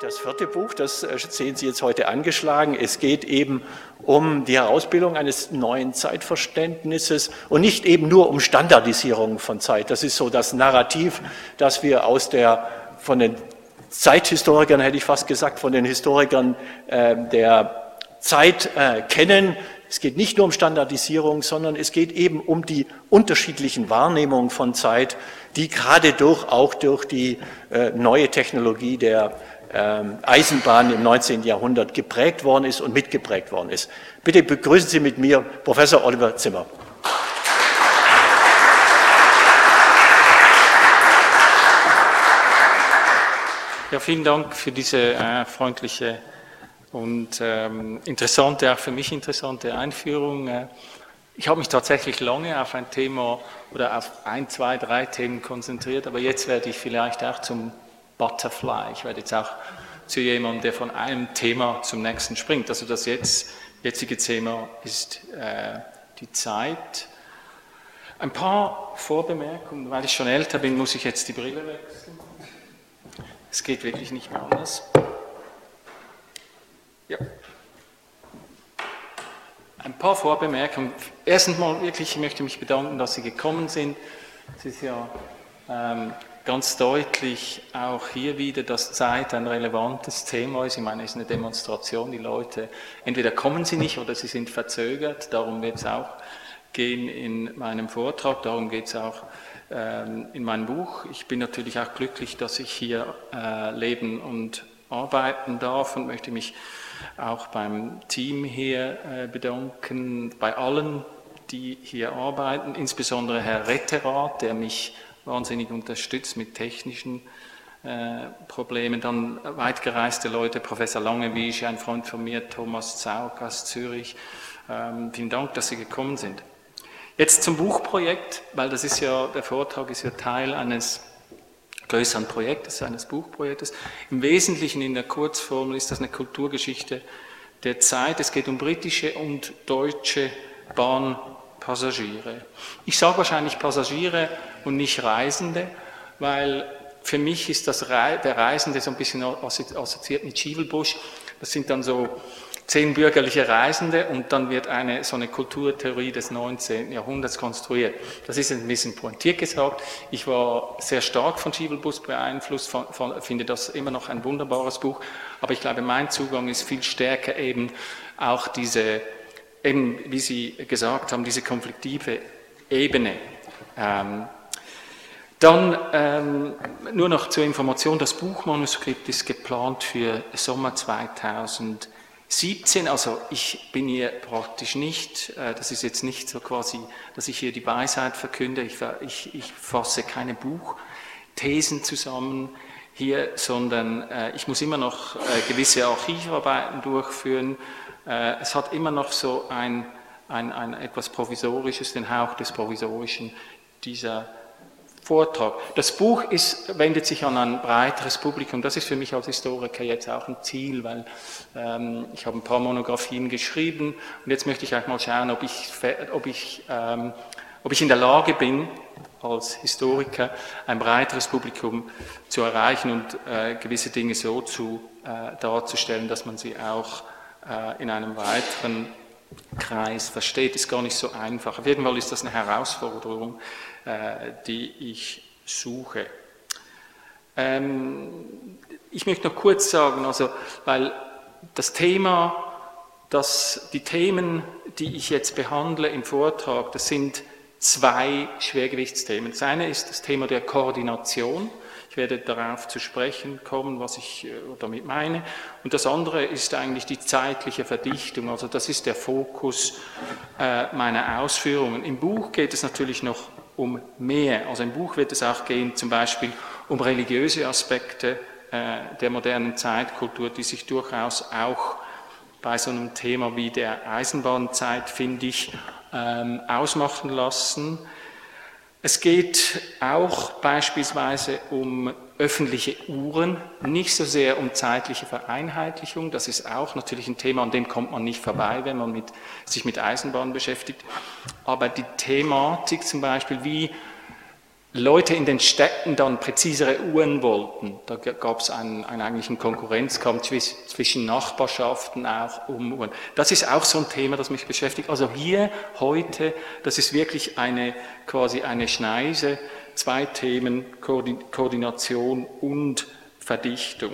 Das vierte Buch, das äh, sehen Sie jetzt heute angeschlagen. Es geht eben um die Herausbildung eines neuen Zeitverständnisses und nicht eben nur um Standardisierung von Zeit. Das ist so das Narrativ, das wir aus der, von den Zeithistorikern, hätte ich fast gesagt, von den Historikern äh, der Zeit äh, kennen. Es geht nicht nur um Standardisierung, sondern es geht eben um die unterschiedlichen Wahrnehmungen von Zeit, die gerade durch, auch durch die äh, neue Technologie der Eisenbahn im 19. Jahrhundert geprägt worden ist und mitgeprägt worden ist. Bitte begrüßen Sie mit mir Professor Oliver Zimmer. Ja, vielen Dank für diese äh, freundliche und ähm, interessante, auch für mich interessante Einführung. Äh, ich habe mich tatsächlich lange auf ein Thema oder auf ein, zwei, drei Themen konzentriert, aber jetzt werde ich vielleicht auch zum Butterfly. Ich werde jetzt auch zu jemandem, der von einem Thema zum nächsten springt. Also das jetzt, jetzige Thema ist äh, die Zeit. Ein paar Vorbemerkungen, weil ich schon älter bin, muss ich jetzt die Brille wechseln. Es geht wirklich nicht mehr anders. Ja. Ein paar Vorbemerkungen. Erstens mal wirklich, ich möchte mich bedanken, dass Sie gekommen sind. Es ist ja ähm, ganz deutlich auch hier wieder, dass Zeit ein relevantes Thema ist. Ich meine, es ist eine Demonstration. Die Leute, entweder kommen sie nicht oder sie sind verzögert. Darum wird es auch gehen in meinem Vortrag. Darum geht es auch ähm, in meinem Buch. Ich bin natürlich auch glücklich, dass ich hier äh, leben und arbeiten darf und möchte mich auch beim Team hier äh, bedanken, bei allen, die hier arbeiten, insbesondere Herr Retterath, der mich wahnsinnig unterstützt mit technischen äh, Problemen. Dann weitgereiste Leute, Professor Langewiesche, ein Freund von mir, Thomas Zaug aus Zürich. Ähm, vielen Dank, dass Sie gekommen sind. Jetzt zum Buchprojekt, weil das ist ja, der Vortrag ist ja Teil eines größeren Projektes, eines Buchprojektes. Im Wesentlichen in der Kurzformel ist das eine Kulturgeschichte der Zeit. Es geht um britische und deutsche Bahn Passagiere. Ich sage wahrscheinlich Passagiere und nicht Reisende, weil für mich ist das der Reisende so ein bisschen assoziiert mit Schiebelbusch. Das sind dann so zehn bürgerliche Reisende und dann wird eine, so eine Kulturtheorie des 19. Jahrhunderts konstruiert. Das ist ein bisschen pointiert gesagt. Ich war sehr stark von Schiebelbus beeinflusst, von, von, finde das immer noch ein wunderbares Buch, aber ich glaube, mein Zugang ist viel stärker eben auch diese eben, wie Sie gesagt haben, diese konfliktive Ebene. Ähm, dann ähm, nur noch zur Information, das Buchmanuskript ist geplant für Sommer 2017, also ich bin hier praktisch nicht, äh, das ist jetzt nicht so quasi, dass ich hier die Weisheit verkünde, ich, ich, ich fasse keine Buchthesen zusammen hier, sondern äh, ich muss immer noch äh, gewisse Archivarbeiten durchführen, es hat immer noch so ein, ein, ein etwas Provisorisches, den Hauch des Provisorischen, dieser Vortrag. Das Buch ist, wendet sich an ein breiteres Publikum. Das ist für mich als Historiker jetzt auch ein Ziel, weil ähm, ich habe ein paar Monographien geschrieben und jetzt möchte ich auch mal schauen, ob ich, ob ich, ähm, ob ich in der Lage bin, als Historiker ein breiteres Publikum zu erreichen und äh, gewisse Dinge so zu, äh, darzustellen, dass man sie auch äh, in einem weiteren Kreis versteht, ist gar nicht so einfach. Auf jeden Fall ist das eine Herausforderung, äh, die ich suche. Ähm, ich möchte noch kurz sagen, also, weil das Thema, das, die Themen, die ich jetzt behandle im Vortrag, das sind zwei Schwergewichtsthemen. Das eine ist das Thema der Koordination. Ich werde darauf zu sprechen kommen, was ich äh, damit meine. Und das andere ist eigentlich die zeitliche Verdichtung. Also das ist der Fokus äh, meiner Ausführungen. Im Buch geht es natürlich noch um mehr. Also im Buch wird es auch gehen, zum Beispiel um religiöse Aspekte äh, der modernen Zeitkultur, die sich durchaus auch bei so einem Thema wie der Eisenbahnzeit, finde ich, ähm, ausmachen lassen. Es geht auch beispielsweise um öffentliche Uhren, nicht so sehr um zeitliche Vereinheitlichung. Das ist auch natürlich ein Thema, an dem kommt man nicht vorbei, wenn man mit, sich mit Eisenbahn beschäftigt. Aber die Thematik zum Beispiel, wie Leute in den Städten dann präzisere Uhren wollten. Da gab es einen, einen eigentlichen Konkurrenzkampf zwischen Nachbarschaften auch um Uhren. Das ist auch so ein Thema, das mich beschäftigt. Also hier heute, das ist wirklich eine quasi eine Schneise, zwei Themen, Koordination und Verdichtung.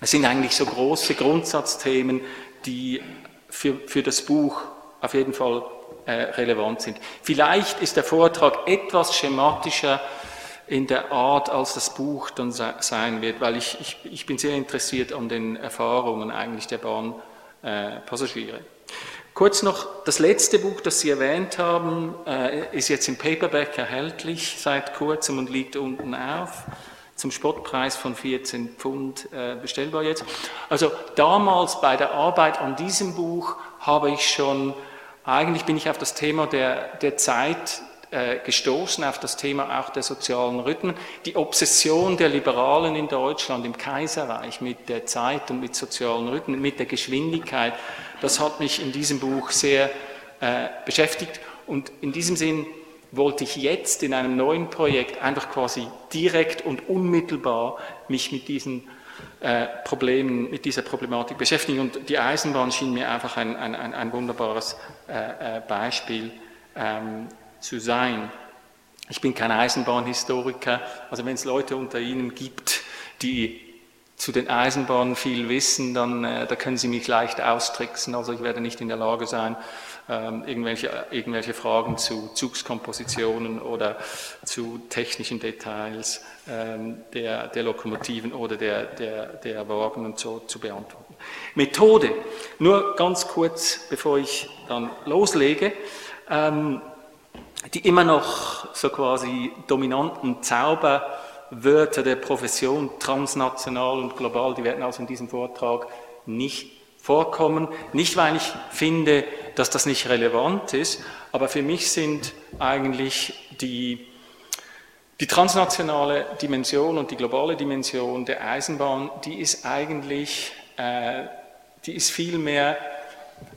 Es sind eigentlich so große Grundsatzthemen, die für, für das Buch auf jeden Fall relevant sind. Vielleicht ist der Vortrag etwas schematischer in der Art, als das Buch dann sein wird, weil ich, ich, ich bin sehr interessiert an den Erfahrungen eigentlich der Bahnpassagiere. Äh, Kurz noch, das letzte Buch, das Sie erwähnt haben, äh, ist jetzt im Paperback erhältlich seit kurzem und liegt unten auf, zum Spottpreis von 14 Pfund äh, bestellbar jetzt. Also damals bei der Arbeit an diesem Buch habe ich schon eigentlich bin ich auf das Thema der, der Zeit äh, gestoßen, auf das Thema auch der sozialen Rhythmen. Die Obsession der Liberalen in Deutschland, im Kaiserreich mit der Zeit und mit sozialen Rhythmen, mit der Geschwindigkeit, das hat mich in diesem Buch sehr äh, beschäftigt. Und in diesem Sinn wollte ich jetzt in einem neuen Projekt einfach quasi direkt und unmittelbar mich mit diesen äh, Problemen, mit dieser Problematik beschäftigen. Und die Eisenbahn schien mir einfach ein, ein, ein wunderbares äh, äh, Beispiel ähm, zu sein. Ich bin kein Eisenbahnhistoriker, also wenn es Leute unter Ihnen gibt, die zu den Eisenbahnen viel wissen, dann äh, da können Sie mich leicht austricksen. Also ich werde nicht in der Lage sein, ähm, irgendwelche, irgendwelche Fragen zu Zugskompositionen oder zu technischen Details ähm, der, der Lokomotiven oder der, der, der Wagen und so zu beantworten. Methode, nur ganz kurz, bevor ich dann loslege. Ähm, die immer noch so quasi dominanten Zauberwörter der Profession, transnational und global, die werden also in diesem Vortrag nicht vorkommen. Nicht, weil ich finde, dass das nicht relevant ist, aber für mich sind eigentlich die, die transnationale Dimension und die globale Dimension der Eisenbahn, die ist eigentlich, äh, die ist viel mehr,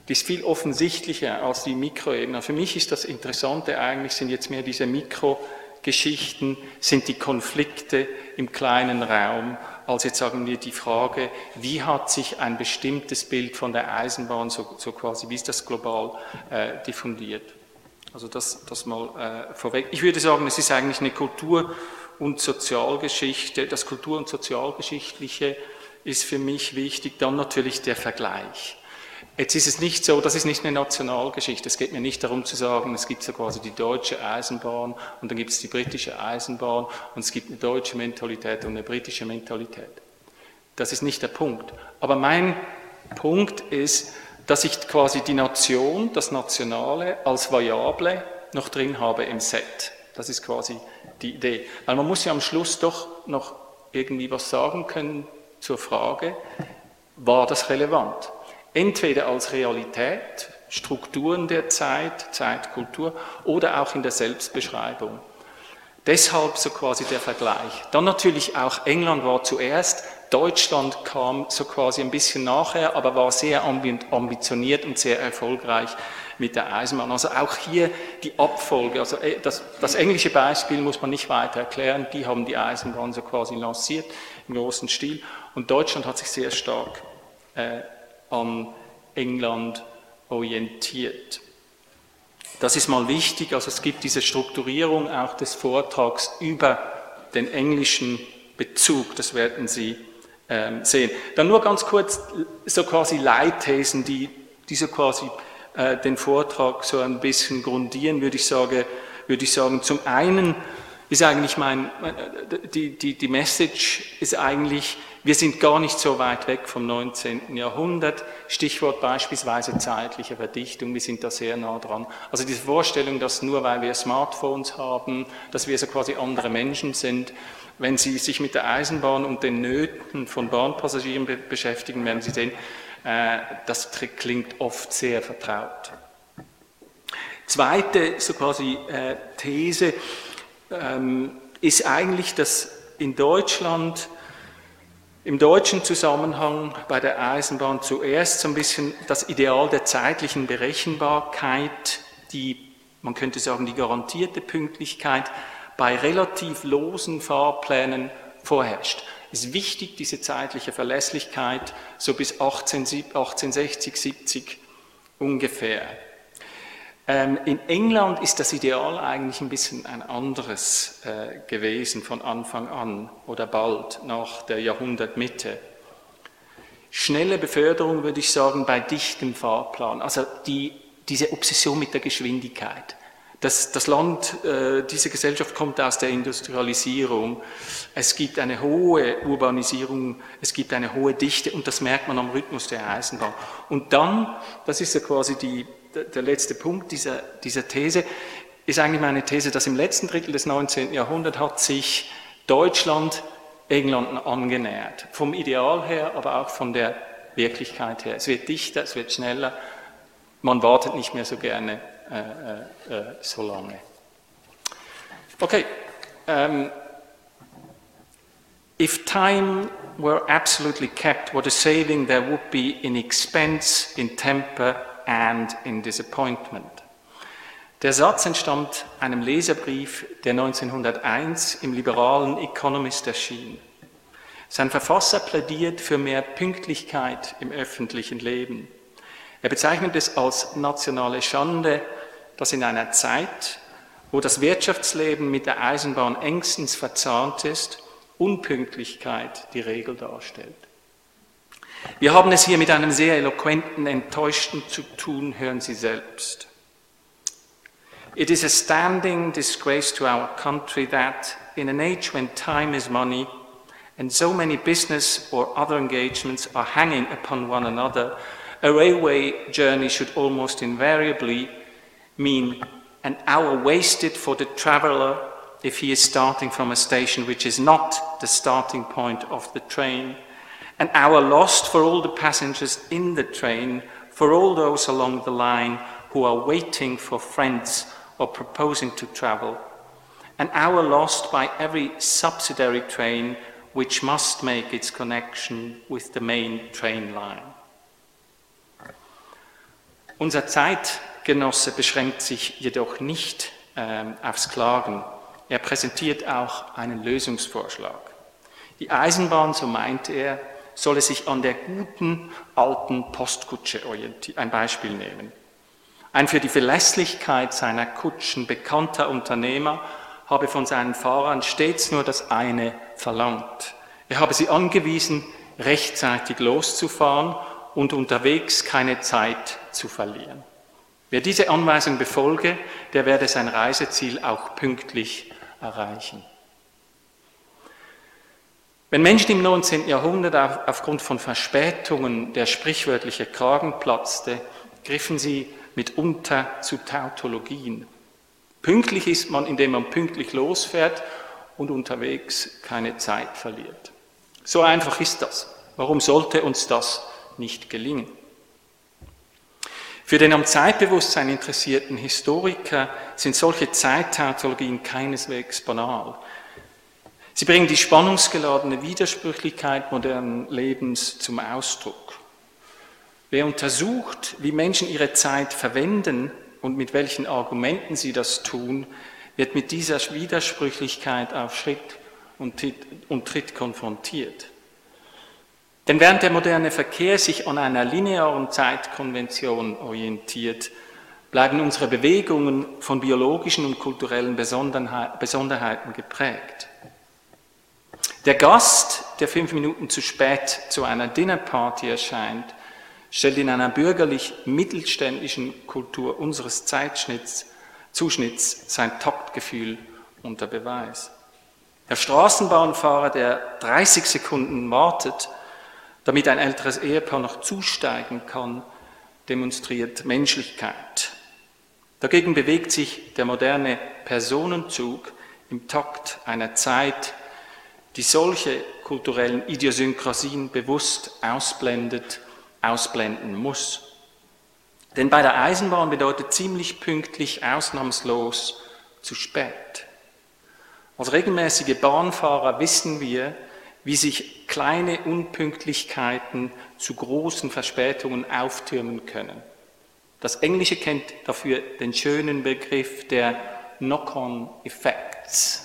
die ist viel offensichtlicher als die Mikroebene. Für mich ist das Interessante eigentlich, sind jetzt mehr diese Mikrogeschichten, sind die Konflikte im kleinen Raum als jetzt sagen wir die Frage, wie hat sich ein bestimmtes Bild von der Eisenbahn so, so quasi, wie ist das global äh, diffundiert? Also das, das mal äh, vorweg. Ich würde sagen, es ist eigentlich eine Kultur- und Sozialgeschichte. Das Kultur- und Sozialgeschichtliche ist für mich wichtig. Dann natürlich der Vergleich. Jetzt ist es nicht so, das ist nicht eine Nationalgeschichte. Es geht mir nicht darum zu sagen, es gibt so quasi die deutsche Eisenbahn und dann gibt es die britische Eisenbahn und es gibt eine deutsche Mentalität und eine britische Mentalität. Das ist nicht der Punkt. Aber mein Punkt ist, dass ich quasi die Nation, das Nationale als Variable noch drin habe im Set. Das ist quasi die Idee. Weil man muss ja am Schluss doch noch irgendwie was sagen können zur Frage, war das relevant? Entweder als Realität, Strukturen der Zeit, Zeitkultur oder auch in der Selbstbeschreibung. Deshalb so quasi der Vergleich. Dann natürlich auch England war zuerst, Deutschland kam so quasi ein bisschen nachher, aber war sehr ambitioniert und sehr erfolgreich mit der Eisenbahn. Also auch hier die Abfolge, also äh, das, das englische Beispiel muss man nicht weiter erklären, die haben die Eisenbahn so quasi lanciert im großen Stil und Deutschland hat sich sehr stark äh, an England orientiert. Das ist mal wichtig, also es gibt diese Strukturierung auch des Vortrags über den englischen Bezug, das werden Sie ähm, sehen. Dann nur ganz kurz so quasi Leitthesen, die, die so quasi äh, den Vortrag so ein bisschen grundieren, würde ich, sagen, würde ich sagen. Zum einen ist eigentlich mein, die, die, die Message ist eigentlich, wir sind gar nicht so weit weg vom 19. Jahrhundert. Stichwort beispielsweise zeitliche Verdichtung, wir sind da sehr nah dran. Also diese Vorstellung, dass nur weil wir Smartphones haben, dass wir so quasi andere Menschen sind, wenn Sie sich mit der Eisenbahn und den Nöten von Bahnpassagieren be beschäftigen, werden Sie sehen, äh, das klingt oft sehr vertraut. zweite so quasi äh, These ähm, ist eigentlich, dass in Deutschland im deutschen Zusammenhang bei der Eisenbahn zuerst so ein bisschen das Ideal der zeitlichen Berechenbarkeit, die, man könnte sagen, die garantierte Pünktlichkeit bei relativ losen Fahrplänen vorherrscht. Es ist wichtig, diese zeitliche Verlässlichkeit, so bis 18, 1860, 70 ungefähr. Ähm, in England ist das Ideal eigentlich ein bisschen ein anderes äh, gewesen von Anfang an oder bald nach der Jahrhundertmitte. Schnelle Beförderung würde ich sagen bei dichtem Fahrplan, also die, diese Obsession mit der Geschwindigkeit. Das, das Land, äh, diese Gesellschaft kommt aus der Industrialisierung. Es gibt eine hohe Urbanisierung, es gibt eine hohe Dichte und das merkt man am Rhythmus der Eisenbahn. Und dann, das ist ja quasi die, der letzte Punkt dieser, dieser These, ist eigentlich meine These, dass im letzten Drittel des 19. Jahrhunderts hat sich Deutschland England angenähert. Vom Ideal her, aber auch von der Wirklichkeit her. Es wird dichter, es wird schneller. Man wartet nicht mehr so gerne äh, äh, äh, so lange. Okay. Um, if time were absolutely kept, what a saving there would be in expense, in temper and in disappointment. Der Satz entstammt einem Leserbrief, der 1901 im liberalen Economist erschien. Sein Verfasser plädiert für mehr Pünktlichkeit im öffentlichen Leben. Er bezeichnet es als nationale Schande, dass in einer Zeit, wo das Wirtschaftsleben mit der Eisenbahn engstens verzahnt ist, Unpünktlichkeit die Regel darstellt. Wir haben es hier mit einem sehr eloquenten Enttäuschten zu tun, hören Sie selbst. It is a standing disgrace to our country that, in an age when time is money, and so many business or other engagements are hanging upon one another, a railway journey should almost invariably mean an hour wasted for the traveler if he is starting from a station which is not the starting point of the train, an hour lost for all the passengers in the train, for all those along the line who are waiting for friends or proposing to travel, an hour lost by every subsidiary train which must make its connection with the main train line. Unser Zeit Genosse beschränkt sich jedoch nicht ähm, aufs Klagen. Er präsentiert auch einen Lösungsvorschlag. Die Eisenbahn, so meint er, solle sich an der guten alten Postkutsche orientieren. Ein Beispiel nehmen. Ein für die Verlässlichkeit seiner Kutschen bekannter Unternehmer habe von seinen Fahrern stets nur das eine verlangt. Er habe sie angewiesen, rechtzeitig loszufahren und unterwegs keine Zeit zu verlieren. Wer diese Anweisung befolge, der werde sein Reiseziel auch pünktlich erreichen. Wenn Menschen im 19. Jahrhundert aufgrund von Verspätungen der sprichwörtliche Kragen platzte, griffen sie mitunter zu Tautologien. Pünktlich ist man, indem man pünktlich losfährt und unterwegs keine Zeit verliert. So einfach ist das. Warum sollte uns das nicht gelingen? Für den am Zeitbewusstsein interessierten Historiker sind solche Zeittautologien keineswegs banal. Sie bringen die spannungsgeladene Widersprüchlichkeit modernen Lebens zum Ausdruck. Wer untersucht, wie Menschen ihre Zeit verwenden und mit welchen Argumenten sie das tun, wird mit dieser Widersprüchlichkeit auf Schritt und Tritt konfrontiert. Denn während der moderne Verkehr sich an einer linearen Zeitkonvention orientiert, bleiben unsere Bewegungen von biologischen und kulturellen Besonderheiten geprägt. Der Gast, der fünf Minuten zu spät zu einer Dinnerparty erscheint, stellt in einer bürgerlich-mittelständischen Kultur unseres Zeitschnitts, Zuschnitts sein Taktgefühl unter Beweis. Der Straßenbahnfahrer, der 30 Sekunden wartet, damit ein älteres Ehepaar noch zusteigen kann, demonstriert Menschlichkeit. Dagegen bewegt sich der moderne Personenzug im Takt einer Zeit, die solche kulturellen Idiosynkrasien bewusst ausblendet, ausblenden muss. Denn bei der Eisenbahn bedeutet ziemlich pünktlich ausnahmslos zu spät. Als regelmäßige Bahnfahrer wissen wir, wie sich kleine Unpünktlichkeiten zu großen Verspätungen auftürmen können. Das Englische kennt dafür den schönen Begriff der Knock-on-Effects.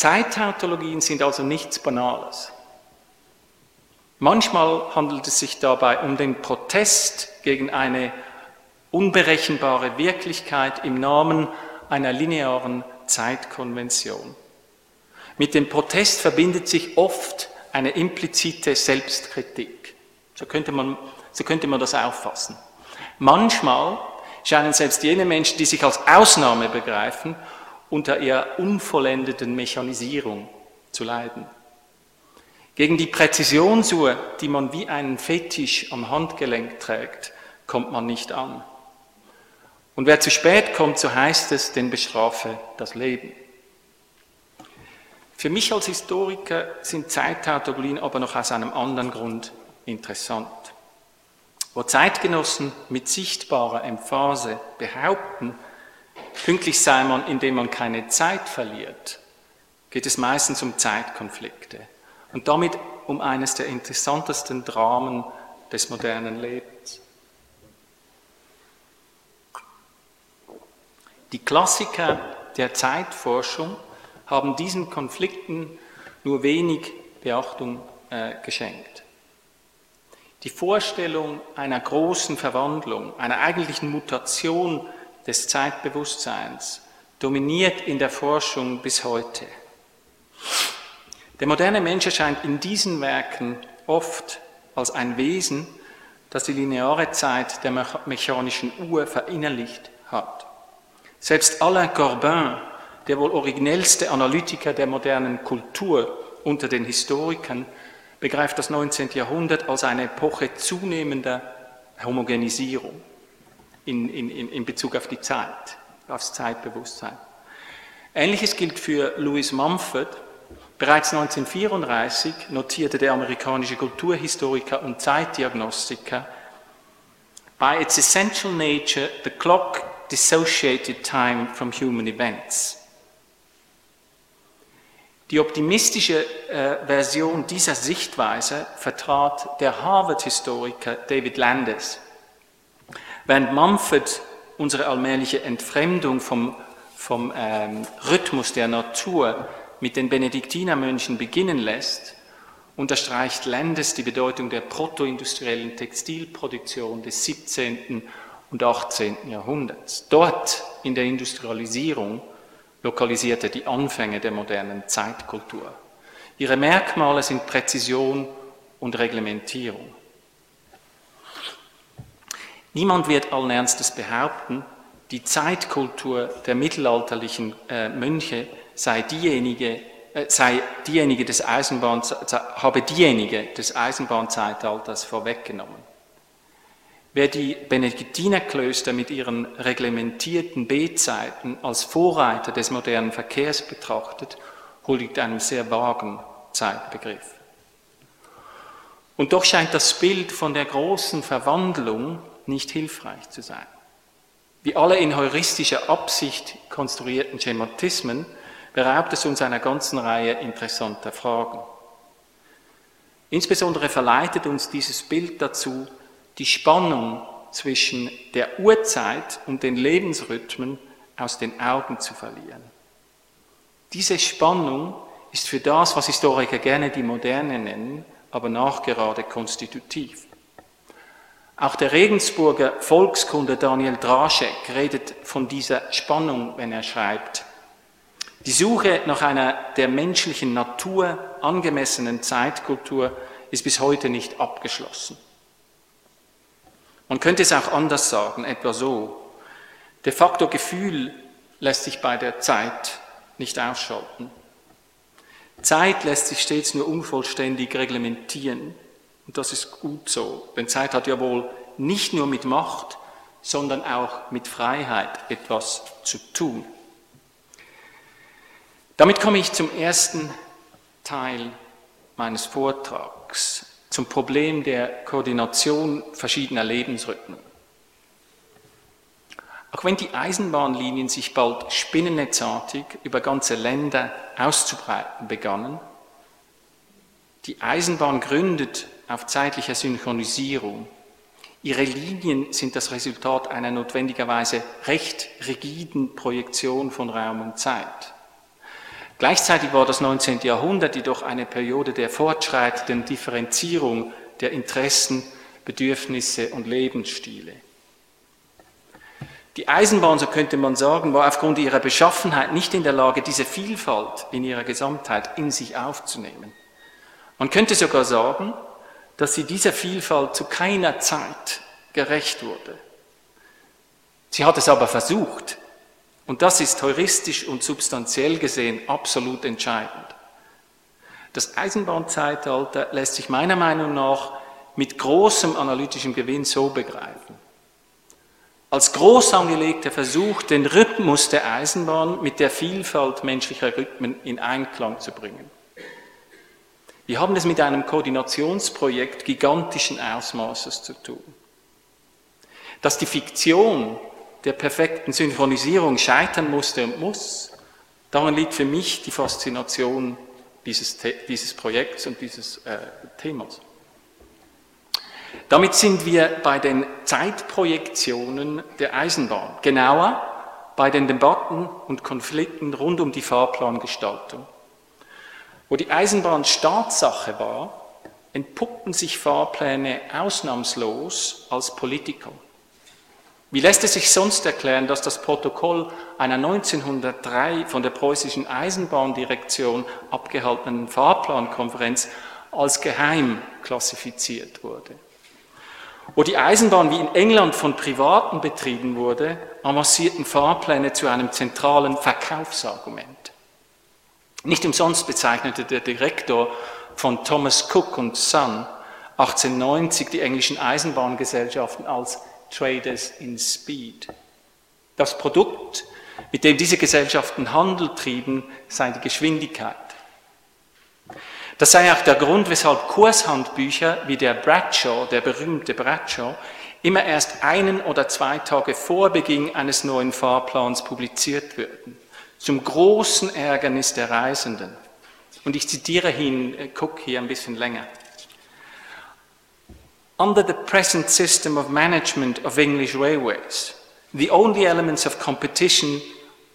Zeittautologien sind also nichts Banales. Manchmal handelt es sich dabei um den Protest gegen eine unberechenbare Wirklichkeit im Namen einer linearen Zeitkonvention. Mit dem Protest verbindet sich oft eine implizite Selbstkritik. So könnte man, so könnte man das auffassen. Manchmal scheinen selbst jene Menschen, die sich als Ausnahme begreifen, unter ihrer unvollendeten Mechanisierung zu leiden. Gegen die Präzisionsuhr, die man wie einen Fetisch am Handgelenk trägt, kommt man nicht an. Und wer zu spät kommt, so heißt es, den bestrafe das Leben. Für mich als Historiker sind Zeittautologien aber noch aus einem anderen Grund interessant. Wo Zeitgenossen mit sichtbarer Emphase behaupten, pünktlich sei man, indem man keine Zeit verliert, geht es meistens um Zeitkonflikte und damit um eines der interessantesten Dramen des modernen Lebens. Die Klassiker der Zeitforschung haben diesen Konflikten nur wenig Beachtung äh, geschenkt. Die Vorstellung einer großen Verwandlung, einer eigentlichen Mutation des Zeitbewusstseins dominiert in der Forschung bis heute. Der moderne Mensch erscheint in diesen Werken oft als ein Wesen, das die lineare Zeit der mechanischen Uhr verinnerlicht hat. Selbst Alain Corbin, der wohl originellste Analytiker der modernen Kultur unter den Historikern, begreift das 19. Jahrhundert als eine Epoche zunehmender Homogenisierung in, in, in Bezug auf die Zeit, aufs Zeitbewusstsein. Ähnliches gilt für Louis Mumford. Bereits 1934 notierte der amerikanische Kulturhistoriker und Zeitdiagnostiker, By its essential nature, the clock dissociated time from human events. Die optimistische äh, Version dieser Sichtweise vertrat der Harvard-Historiker David Landis. Während Mumford unsere allmähliche Entfremdung vom, vom ähm, Rhythmus der Natur mit den Benediktinermönchen beginnen lässt, unterstreicht Landis die Bedeutung der protoindustriellen Textilproduktion des 17. und 18. Jahrhunderts. Dort in der Industrialisierung lokalisierte die Anfänge der modernen Zeitkultur. Ihre Merkmale sind Präzision und Reglementierung. Niemand wird allen Ernstes behaupten, die Zeitkultur der mittelalterlichen äh, Mönche sei diejenige, äh, sei diejenige des Eisenbahn, habe diejenige des Eisenbahnzeitalters vorweggenommen. Wer die Benediktinerklöster mit ihren reglementierten Betzeiten als Vorreiter des modernen Verkehrs betrachtet, huldigt einem sehr vagen Zeitbegriff. Und doch scheint das Bild von der großen Verwandlung nicht hilfreich zu sein. Wie alle in heuristischer Absicht konstruierten Schematismen beraubt es uns einer ganzen Reihe interessanter Fragen. Insbesondere verleitet uns dieses Bild dazu, die Spannung zwischen der Uhrzeit und den Lebensrhythmen aus den Augen zu verlieren. Diese Spannung ist für das, was Historiker gerne die Moderne nennen, aber nachgerade konstitutiv. Auch der Regensburger Volkskunde Daniel Draschek redet von dieser Spannung, wenn er schreibt, die Suche nach einer der menschlichen Natur angemessenen Zeitkultur ist bis heute nicht abgeschlossen. Man könnte es auch anders sagen, etwa so. De facto Gefühl lässt sich bei der Zeit nicht ausschalten. Zeit lässt sich stets nur unvollständig reglementieren. Und das ist gut so, denn Zeit hat ja wohl nicht nur mit Macht, sondern auch mit Freiheit etwas zu tun. Damit komme ich zum ersten Teil meines Vortrags, zum Problem der Koordination verschiedener Lebensrhythmen. Auch wenn die Eisenbahnlinien sich bald spinnennetzartig über ganze Länder auszubreiten begannen, die Eisenbahn gründet auf zeitlicher Synchronisierung. Ihre Linien sind das Resultat einer notwendigerweise recht rigiden Projektion von Raum und Zeit. Gleichzeitig war das 19. Jahrhundert jedoch eine Periode der fortschreitenden Differenzierung der Interessen, Bedürfnisse und Lebensstile. Die Eisenbahn, so könnte man sagen, war aufgrund ihrer Beschaffenheit nicht in der Lage, diese Vielfalt in ihrer Gesamtheit in sich aufzunehmen. Man könnte sogar sagen, dass sie dieser Vielfalt zu keiner Zeit gerecht wurde. Sie hat es aber versucht, und das ist heuristisch und substanziell gesehen absolut entscheidend. Das Eisenbahnzeitalter lässt sich meiner Meinung nach mit großem analytischem Gewinn so begreifen. Als groß angelegter Versuch, den Rhythmus der Eisenbahn mit der Vielfalt menschlicher Rhythmen in Einklang zu bringen. Wir haben es mit einem Koordinationsprojekt gigantischen Ausmaßes zu tun. Dass die Fiktion der perfekten Synchronisierung scheitern musste und muss, darin liegt für mich die Faszination dieses, dieses Projekts und dieses äh, Themas. Damit sind wir bei den Zeitprojektionen der Eisenbahn, genauer bei den Debatten und Konflikten rund um die Fahrplangestaltung. Wo die Eisenbahn Staatssache war, entpuppten sich Fahrpläne ausnahmslos als Politiker. Wie lässt es sich sonst erklären, dass das Protokoll einer 1903 von der preußischen Eisenbahndirektion abgehaltenen Fahrplankonferenz als geheim klassifiziert wurde? Wo die Eisenbahn wie in England von Privaten betrieben wurde, avancierten Fahrpläne zu einem zentralen Verkaufsargument. Nicht umsonst bezeichnete der Direktor von Thomas Cook und Son 1890 die englischen Eisenbahngesellschaften als Traders in Speed. Das Produkt, mit dem diese Gesellschaften Handel trieben, sei die Geschwindigkeit. Das sei auch der Grund, weshalb Kurshandbücher wie der Bradshaw, der berühmte Bradshaw, immer erst einen oder zwei Tage vor Beginn eines neuen Fahrplans publiziert würden zum großen Ärgernis der Reisenden. Und ich zitiere ihn, äh, Cook hier ein bisschen länger. Under the present system of management of English railways, the only elements of competition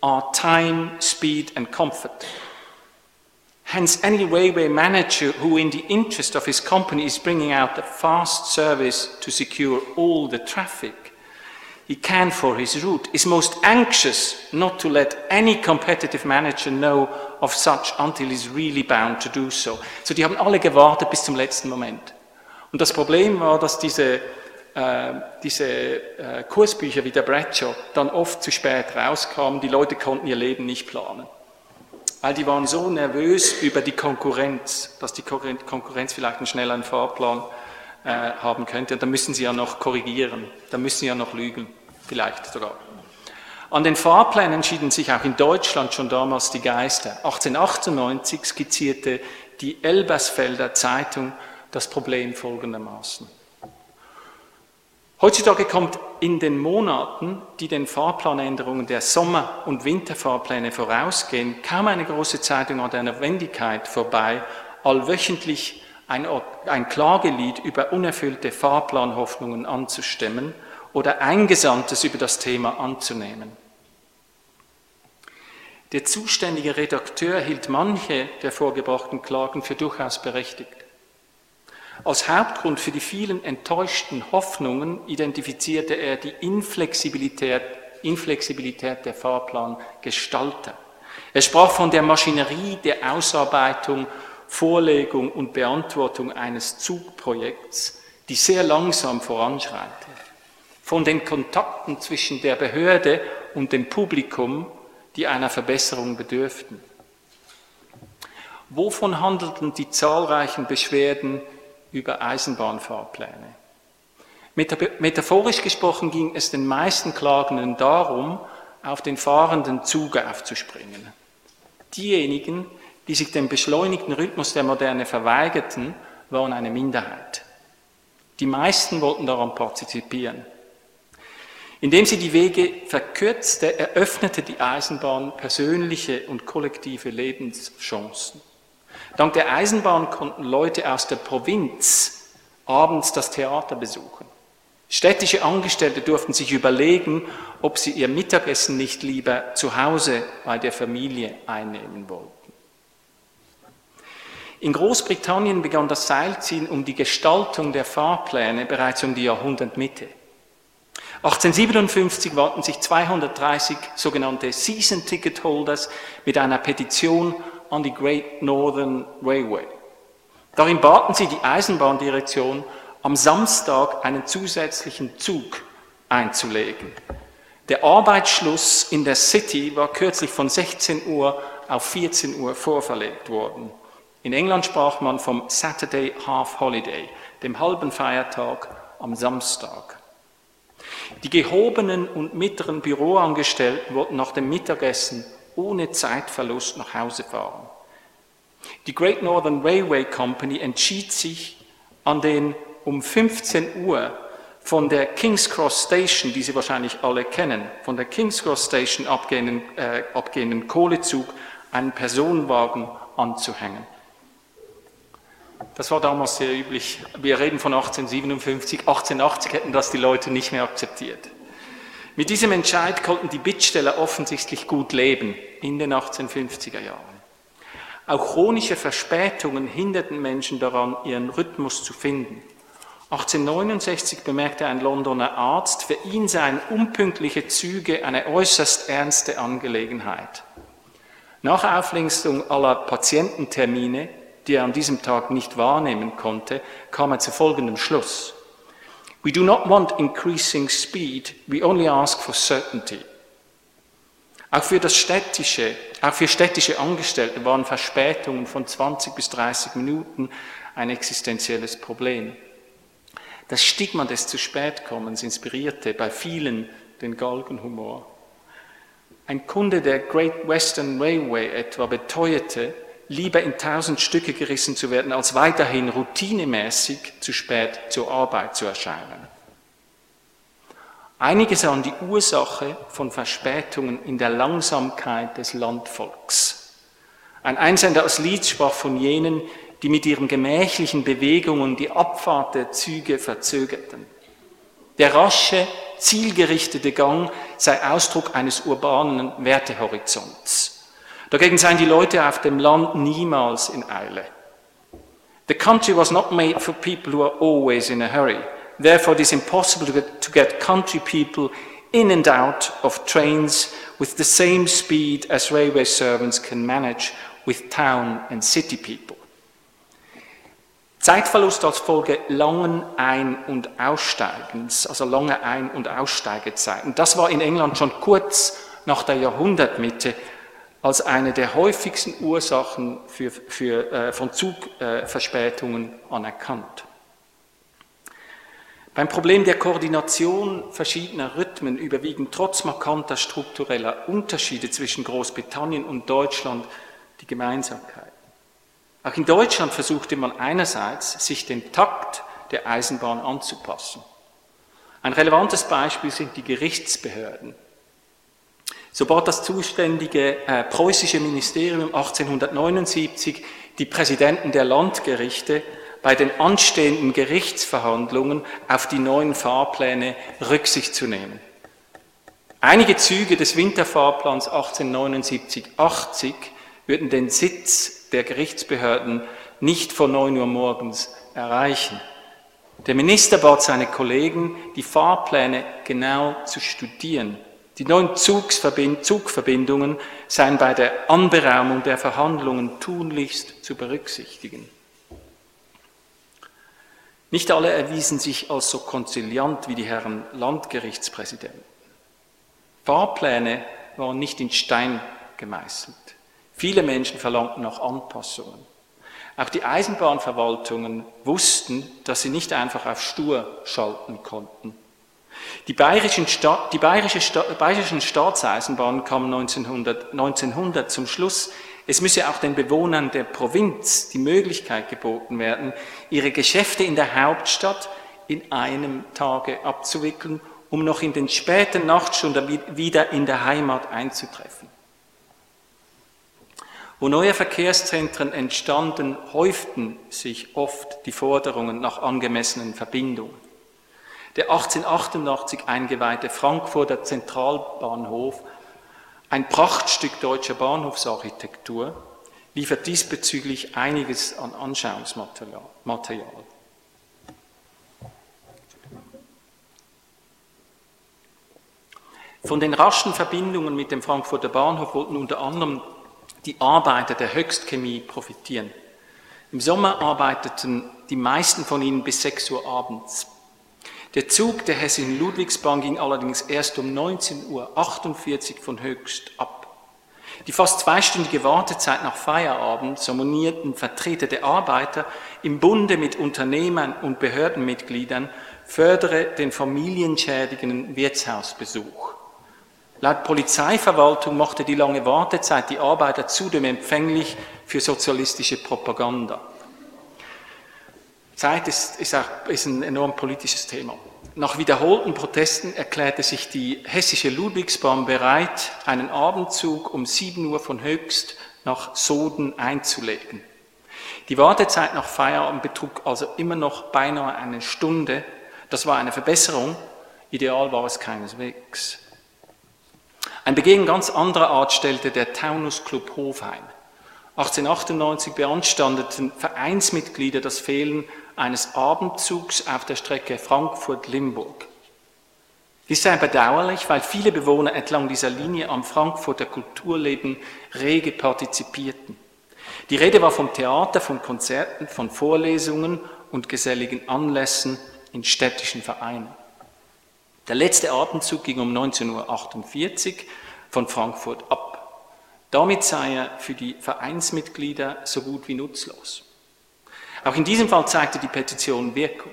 are time, speed and comfort. Hence, any railway manager who, in the interest of his company, is bringing out a fast service to secure all the traffic he can for his route, is most anxious not to let any competitive manager know of such until he's really bound to do so. So die haben alle gewartet bis zum letzten Moment. Und das Problem war, dass diese, äh, diese äh, Kursbücher wie der Bradshaw dann oft zu spät rauskamen. Die Leute konnten ihr Leben nicht planen. Weil die waren so nervös über die Konkurrenz, dass die Konkurrenz vielleicht einen schnelleren Fahrplan äh, haben könnte. Und dann müssen sie ja noch korrigieren, dann müssen sie ja noch lügen, vielleicht sogar. An den Fahrplänen entschieden sich auch in Deutschland schon damals die Geister. 1898 skizzierte die Elbersfelder Zeitung das Problem folgendermaßen. Heutzutage kommt in den Monaten, die den Fahrplanänderungen der Sommer- und Winterfahrpläne vorausgehen, kaum eine große Zeitung an der Notwendigkeit vorbei, allwöchentlich ein, ein Klagelied über unerfüllte Fahrplanhoffnungen anzustimmen oder Eingesandtes über das Thema anzunehmen. Der zuständige Redakteur hielt manche der vorgebrachten Klagen für durchaus berechtigt. Als Hauptgrund für die vielen enttäuschten Hoffnungen identifizierte er die Inflexibilität, Inflexibilität der Fahrplangestalter. Er sprach von der Maschinerie der Ausarbeitung Vorlegung und Beantwortung eines Zugprojekts, die sehr langsam voranschreitet. Von den Kontakten zwischen der Behörde und dem Publikum, die einer Verbesserung bedürften. Wovon handelten die zahlreichen Beschwerden über Eisenbahnfahrpläne? Metaphorisch gesprochen ging es den meisten Klagenden darum, auf den fahrenden Zug aufzuspringen. Diejenigen, die sich dem beschleunigten Rhythmus der Moderne verweigerten, waren eine Minderheit. Die meisten wollten daran partizipieren. Indem sie die Wege verkürzte, eröffnete die Eisenbahn persönliche und kollektive Lebenschancen. Dank der Eisenbahn konnten Leute aus der Provinz abends das Theater besuchen. Städtische Angestellte durften sich überlegen, ob sie ihr Mittagessen nicht lieber zu Hause bei der Familie einnehmen wollten. In Großbritannien begann das Seilziehen um die Gestaltung der Fahrpläne bereits um die Jahrhundertmitte. 1857 wandten sich 230 sogenannte Season Ticket Holders mit einer Petition an die Great Northern Railway. Darin baten sie die Eisenbahndirektion, am Samstag einen zusätzlichen Zug einzulegen. Der Arbeitsschluss in der City war kürzlich von 16 Uhr auf 14 Uhr vorverlegt worden. In England sprach man vom Saturday Half Holiday, dem halben Feiertag am Samstag. Die gehobenen und mittleren Büroangestellten wollten nach dem Mittagessen ohne Zeitverlust nach Hause fahren. Die Great Northern Railway Company entschied sich, an den um 15 Uhr von der King's Cross Station, die Sie wahrscheinlich alle kennen, von der King's Cross Station abgehenden, äh, abgehenden Kohlezug einen Personenwagen anzuhängen. Das war damals sehr üblich. Wir reden von 1857. 1880 hätten das die Leute nicht mehr akzeptiert. Mit diesem Entscheid konnten die Bittsteller offensichtlich gut leben in den 1850er Jahren. Auch chronische Verspätungen hinderten Menschen daran, ihren Rhythmus zu finden. 1869 bemerkte ein Londoner Arzt, für ihn seien unpünktliche Züge eine äußerst ernste Angelegenheit. Nach Auflistung aller Patiententermine die er an diesem Tag nicht wahrnehmen konnte, kam er zu folgendem Schluss. We do not want increasing speed, we only ask for certainty. Auch für das städtische, auch für städtische Angestellte waren Verspätungen von 20 bis 30 Minuten ein existenzielles Problem. Das Stigma des zu spät kommens inspirierte bei vielen den Galgenhumor. Ein Kunde der Great Western Railway etwa beteuerte, lieber in tausend Stücke gerissen zu werden, als weiterhin routinemäßig zu spät zur Arbeit zu erscheinen. Einige sahen die Ursache von Verspätungen in der Langsamkeit des Landvolks. Ein Einsender aus Leeds sprach von jenen, die mit ihren gemächlichen Bewegungen die Abfahrt der Züge verzögerten. Der rasche, zielgerichtete Gang sei Ausdruck eines urbanen Wertehorizonts. Dagegen seien die Leute auf dem Land niemals in Eile. The country was not made for people who are always in a hurry. Therefore, it is impossible to get, to get country people in and out of trains with the same speed as railway servants can manage with town and city people. Zeitverlust als Folge langen Ein- und Aussteigens, also lange Ein- und Aussteigezeiten. Das war in England schon kurz nach der Jahrhundertmitte als eine der häufigsten Ursachen für, für, äh, von Zugverspätungen äh, anerkannt. Beim Problem der Koordination verschiedener Rhythmen überwiegen trotz markanter struktureller Unterschiede zwischen Großbritannien und Deutschland die Gemeinsamkeiten. Auch in Deutschland versuchte man einerseits, sich dem Takt der Eisenbahn anzupassen. Ein relevantes Beispiel sind die Gerichtsbehörden. So bat das zuständige äh, preußische Ministerium 1879 die Präsidenten der Landgerichte bei den anstehenden Gerichtsverhandlungen auf die neuen Fahrpläne Rücksicht zu nehmen. Einige Züge des Winterfahrplans 1879-80 würden den Sitz der Gerichtsbehörden nicht vor 9 Uhr morgens erreichen. Der Minister bat seine Kollegen, die Fahrpläne genau zu studieren die neuen Zugverbindungen seien bei der Anberaumung der Verhandlungen tunlichst zu berücksichtigen. Nicht alle erwiesen sich als so konziliant wie die Herren Landgerichtspräsidenten. Fahrpläne waren nicht in Stein gemeißelt. Viele Menschen verlangten nach Anpassungen. Auch die Eisenbahnverwaltungen wussten, dass sie nicht einfach auf Stur schalten konnten. Die, bayerischen Sta die bayerische Sta bayerischen Staatseisenbahnen kamen 1900, 1900 zum Schluss, Es müsse auch den Bewohnern der Provinz die Möglichkeit geboten werden, ihre Geschäfte in der Hauptstadt in einem Tage abzuwickeln, um noch in den späten Nachtstunden wieder in der Heimat einzutreffen. Wo neue Verkehrszentren entstanden, häuften sich oft die Forderungen nach angemessenen Verbindungen. Der 1888 eingeweihte Frankfurter Zentralbahnhof, ein Prachtstück deutscher Bahnhofsarchitektur, liefert diesbezüglich einiges an Anschauungsmaterial. Von den raschen Verbindungen mit dem Frankfurter Bahnhof wollten unter anderem die Arbeiter der Höchstchemie profitieren. Im Sommer arbeiteten die meisten von ihnen bis 6 Uhr abends. Der Zug der Hessischen Ludwigsbahn ging allerdings erst um 19.48 Uhr von Höchst ab. Die fast zweistündige Wartezeit nach Feierabend sommonierten Vertreter der Arbeiter im Bunde mit Unternehmern und Behördenmitgliedern fördere den familienschädigenden Wirtshausbesuch. Laut Polizeiverwaltung machte die lange Wartezeit die Arbeiter zudem empfänglich für sozialistische Propaganda. Zeit ist, ist, auch, ist ein enorm politisches Thema. Nach wiederholten Protesten erklärte sich die hessische Ludwigsbahn bereit, einen Abendzug um 7 Uhr von Höchst nach Soden einzulegen. Die Wartezeit nach Feierabend betrug also immer noch beinahe eine Stunde. Das war eine Verbesserung. Ideal war es keineswegs. Ein Begehen ganz anderer Art stellte der Taunus Club Hofheim. 1898 beanstandeten Vereinsmitglieder das Fehlen eines Abendzugs auf der Strecke Frankfurt-Limburg. Dies sei bedauerlich, weil viele Bewohner entlang dieser Linie am Frankfurter Kulturleben rege partizipierten. Die Rede war vom Theater, von Konzerten, von Vorlesungen und geselligen Anlässen in städtischen Vereinen. Der letzte Atemzug ging um 19.48 Uhr von Frankfurt ab. Damit sei er für die Vereinsmitglieder so gut wie nutzlos. Auch in diesem Fall zeigte die Petition Wirkung.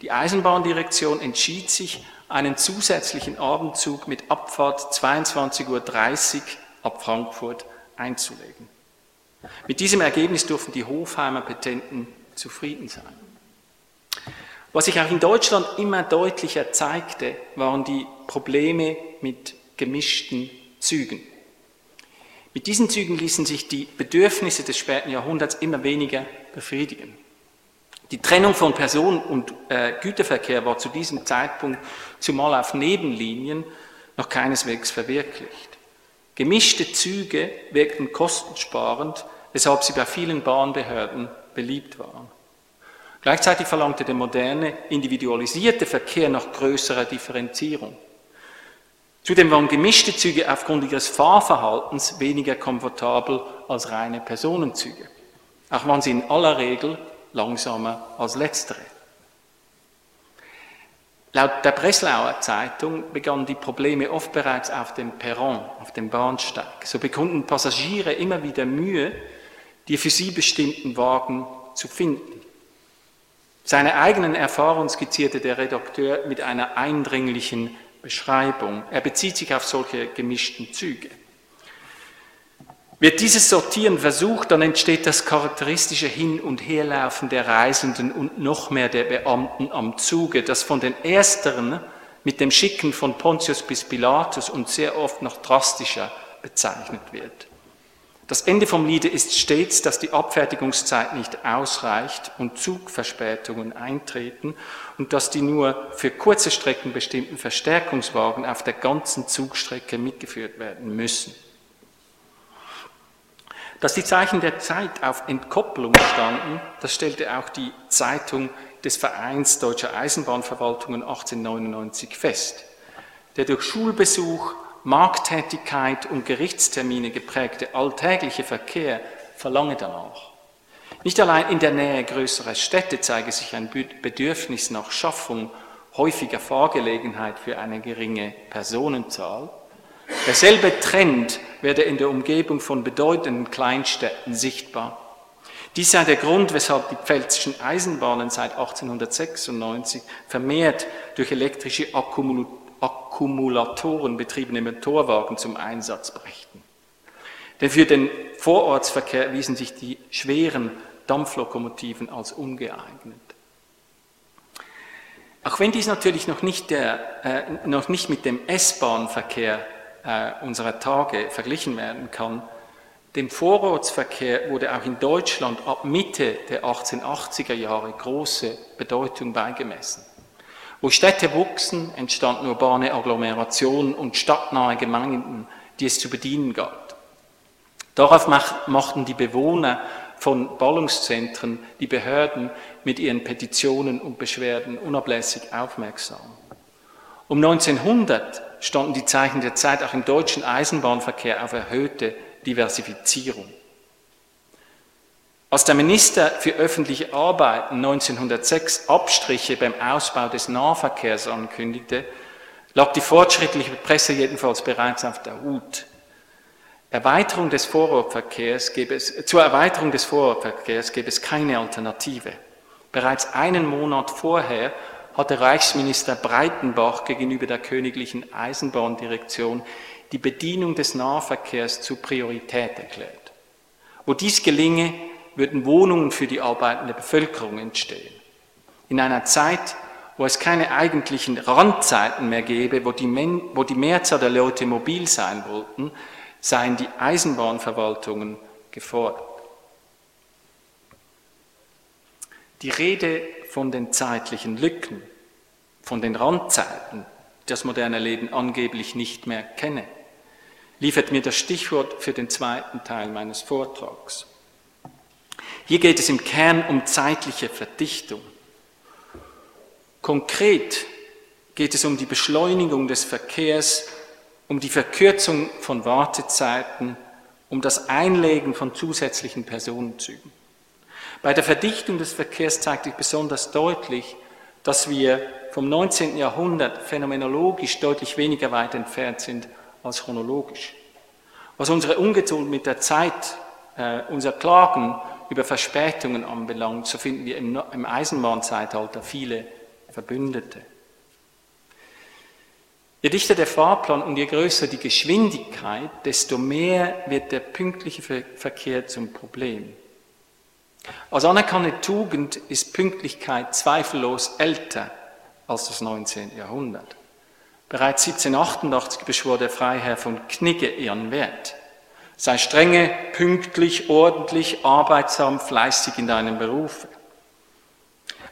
Die Eisenbahndirektion entschied sich, einen zusätzlichen Abendzug mit Abfahrt 22.30 Uhr ab Frankfurt einzulegen. Mit diesem Ergebnis durften die Hofheimer Petenten zufrieden sein. Was sich auch in Deutschland immer deutlicher zeigte, waren die Probleme mit gemischten Zügen. Mit diesen Zügen ließen sich die Bedürfnisse des späten Jahrhunderts immer weniger befriedigen. Die Trennung von Personen- und äh, Güterverkehr war zu diesem Zeitpunkt, zumal auf Nebenlinien, noch keineswegs verwirklicht. Gemischte Züge wirkten kostensparend, weshalb sie bei vielen Bahnbehörden beliebt waren. Gleichzeitig verlangte der moderne, individualisierte Verkehr nach größerer Differenzierung. Zudem waren gemischte Züge aufgrund ihres Fahrverhaltens weniger komfortabel als reine Personenzüge. Auch waren sie in aller Regel langsamer als letztere. Laut der Breslauer Zeitung begannen die Probleme oft bereits auf dem Perron, auf dem Bahnsteig. So bekunden Passagiere immer wieder Mühe, die für sie bestimmten Wagen zu finden. Seine eigenen Erfahrungen skizzierte der Redakteur mit einer eindringlichen Beschreibung. Er bezieht sich auf solche gemischten Züge. Wird dieses Sortieren versucht, dann entsteht das charakteristische Hin- und Herlaufen der Reisenden und noch mehr der Beamten am Zuge, das von den Ersteren mit dem Schicken von Pontius bis Pilatus und sehr oft noch drastischer bezeichnet wird. Das Ende vom Liede ist stets, dass die Abfertigungszeit nicht ausreicht und Zugverspätungen eintreten und dass die nur für kurze Strecken bestimmten Verstärkungswagen auf der ganzen Zugstrecke mitgeführt werden müssen. Dass die Zeichen der Zeit auf Entkopplung standen, das stellte auch die Zeitung des Vereins Deutscher Eisenbahnverwaltungen 1899 fest, der durch Schulbesuch Markttätigkeit und Gerichtstermine geprägte alltägliche Verkehr verlange danach. Nicht allein in der Nähe größerer Städte zeige sich ein Bedürfnis nach Schaffung häufiger Fahrgelegenheit für eine geringe Personenzahl. Derselbe Trend werde in der Umgebung von bedeutenden Kleinstädten sichtbar. Dies sei der Grund, weshalb die pfälzischen Eisenbahnen seit 1896 vermehrt durch elektrische Akkumulatoren betriebene Motorwagen zum Einsatz brächten. Denn für den Vorortsverkehr erwiesen sich die schweren Dampflokomotiven als ungeeignet. Auch wenn dies natürlich noch nicht, der, äh, noch nicht mit dem S-Bahn-Verkehr äh, unserer Tage verglichen werden kann, dem Vorortsverkehr wurde auch in Deutschland ab Mitte der 1880er Jahre große Bedeutung beigemessen. Wo Städte wuchsen, entstanden urbane Agglomerationen und stadtnahe Gemeinden, die es zu bedienen gab. Darauf machten die Bewohner von Ballungszentren die Behörden mit ihren Petitionen und Beschwerden unablässig aufmerksam. Um 1900 standen die Zeichen der Zeit auch im deutschen Eisenbahnverkehr auf erhöhte Diversifizierung. Als der Minister für öffentliche Arbeiten 1906 Abstriche beim Ausbau des Nahverkehrs ankündigte, lag die fortschrittliche Presse jedenfalls bereits auf der Hut. Erweiterung des Vorortverkehrs gäbe es, zur Erweiterung des Vorortverkehrs gäbe es keine Alternative. Bereits einen Monat vorher hatte Reichsminister Breitenbach gegenüber der königlichen Eisenbahndirektion die Bedienung des Nahverkehrs zur Priorität erklärt. Wo dies gelinge, würden Wohnungen für die arbeitende Bevölkerung entstehen. In einer Zeit, wo es keine eigentlichen Randzeiten mehr gäbe, wo die, Men wo die Mehrzahl der Leute mobil sein wollten, seien die Eisenbahnverwaltungen gefordert. Die Rede von den zeitlichen Lücken, von den Randzeiten, die das moderne Leben angeblich nicht mehr kenne, liefert mir das Stichwort für den zweiten Teil meines Vortrags. Hier geht es im Kern um zeitliche Verdichtung. Konkret geht es um die Beschleunigung des Verkehrs, um die Verkürzung von Wartezeiten, um das Einlegen von zusätzlichen Personenzügen. Bei der Verdichtung des Verkehrs zeigt sich besonders deutlich, dass wir vom 19. Jahrhundert phänomenologisch deutlich weniger weit entfernt sind als chronologisch. Was unsere Ungeduld mit der Zeit, äh, unser Klagen über Verspätungen anbelangt, so finden wir im, im Eisenbahnzeitalter viele Verbündete. Je dichter der Fahrplan und je größer die Geschwindigkeit, desto mehr wird der pünktliche Verkehr zum Problem. Als anerkannte Tugend ist Pünktlichkeit zweifellos älter als das 19. Jahrhundert. Bereits 1788 beschwor der Freiherr von Knigge ihren Wert. Sei strenge, pünktlich, ordentlich, arbeitsam, fleißig in deinem Beruf.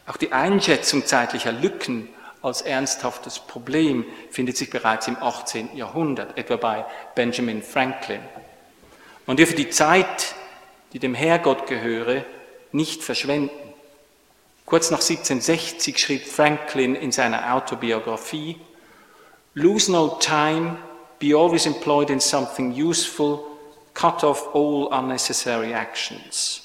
Auch die Einschätzung zeitlicher Lücken als ernsthaftes Problem findet sich bereits im 18. Jahrhundert, etwa bei Benjamin Franklin. Man dürfe die Zeit, die dem Herrgott gehöre, nicht verschwenden. Kurz nach 1760 schrieb Franklin in seiner Autobiografie, Lose no time, be always employed in something useful, cut off all unnecessary actions.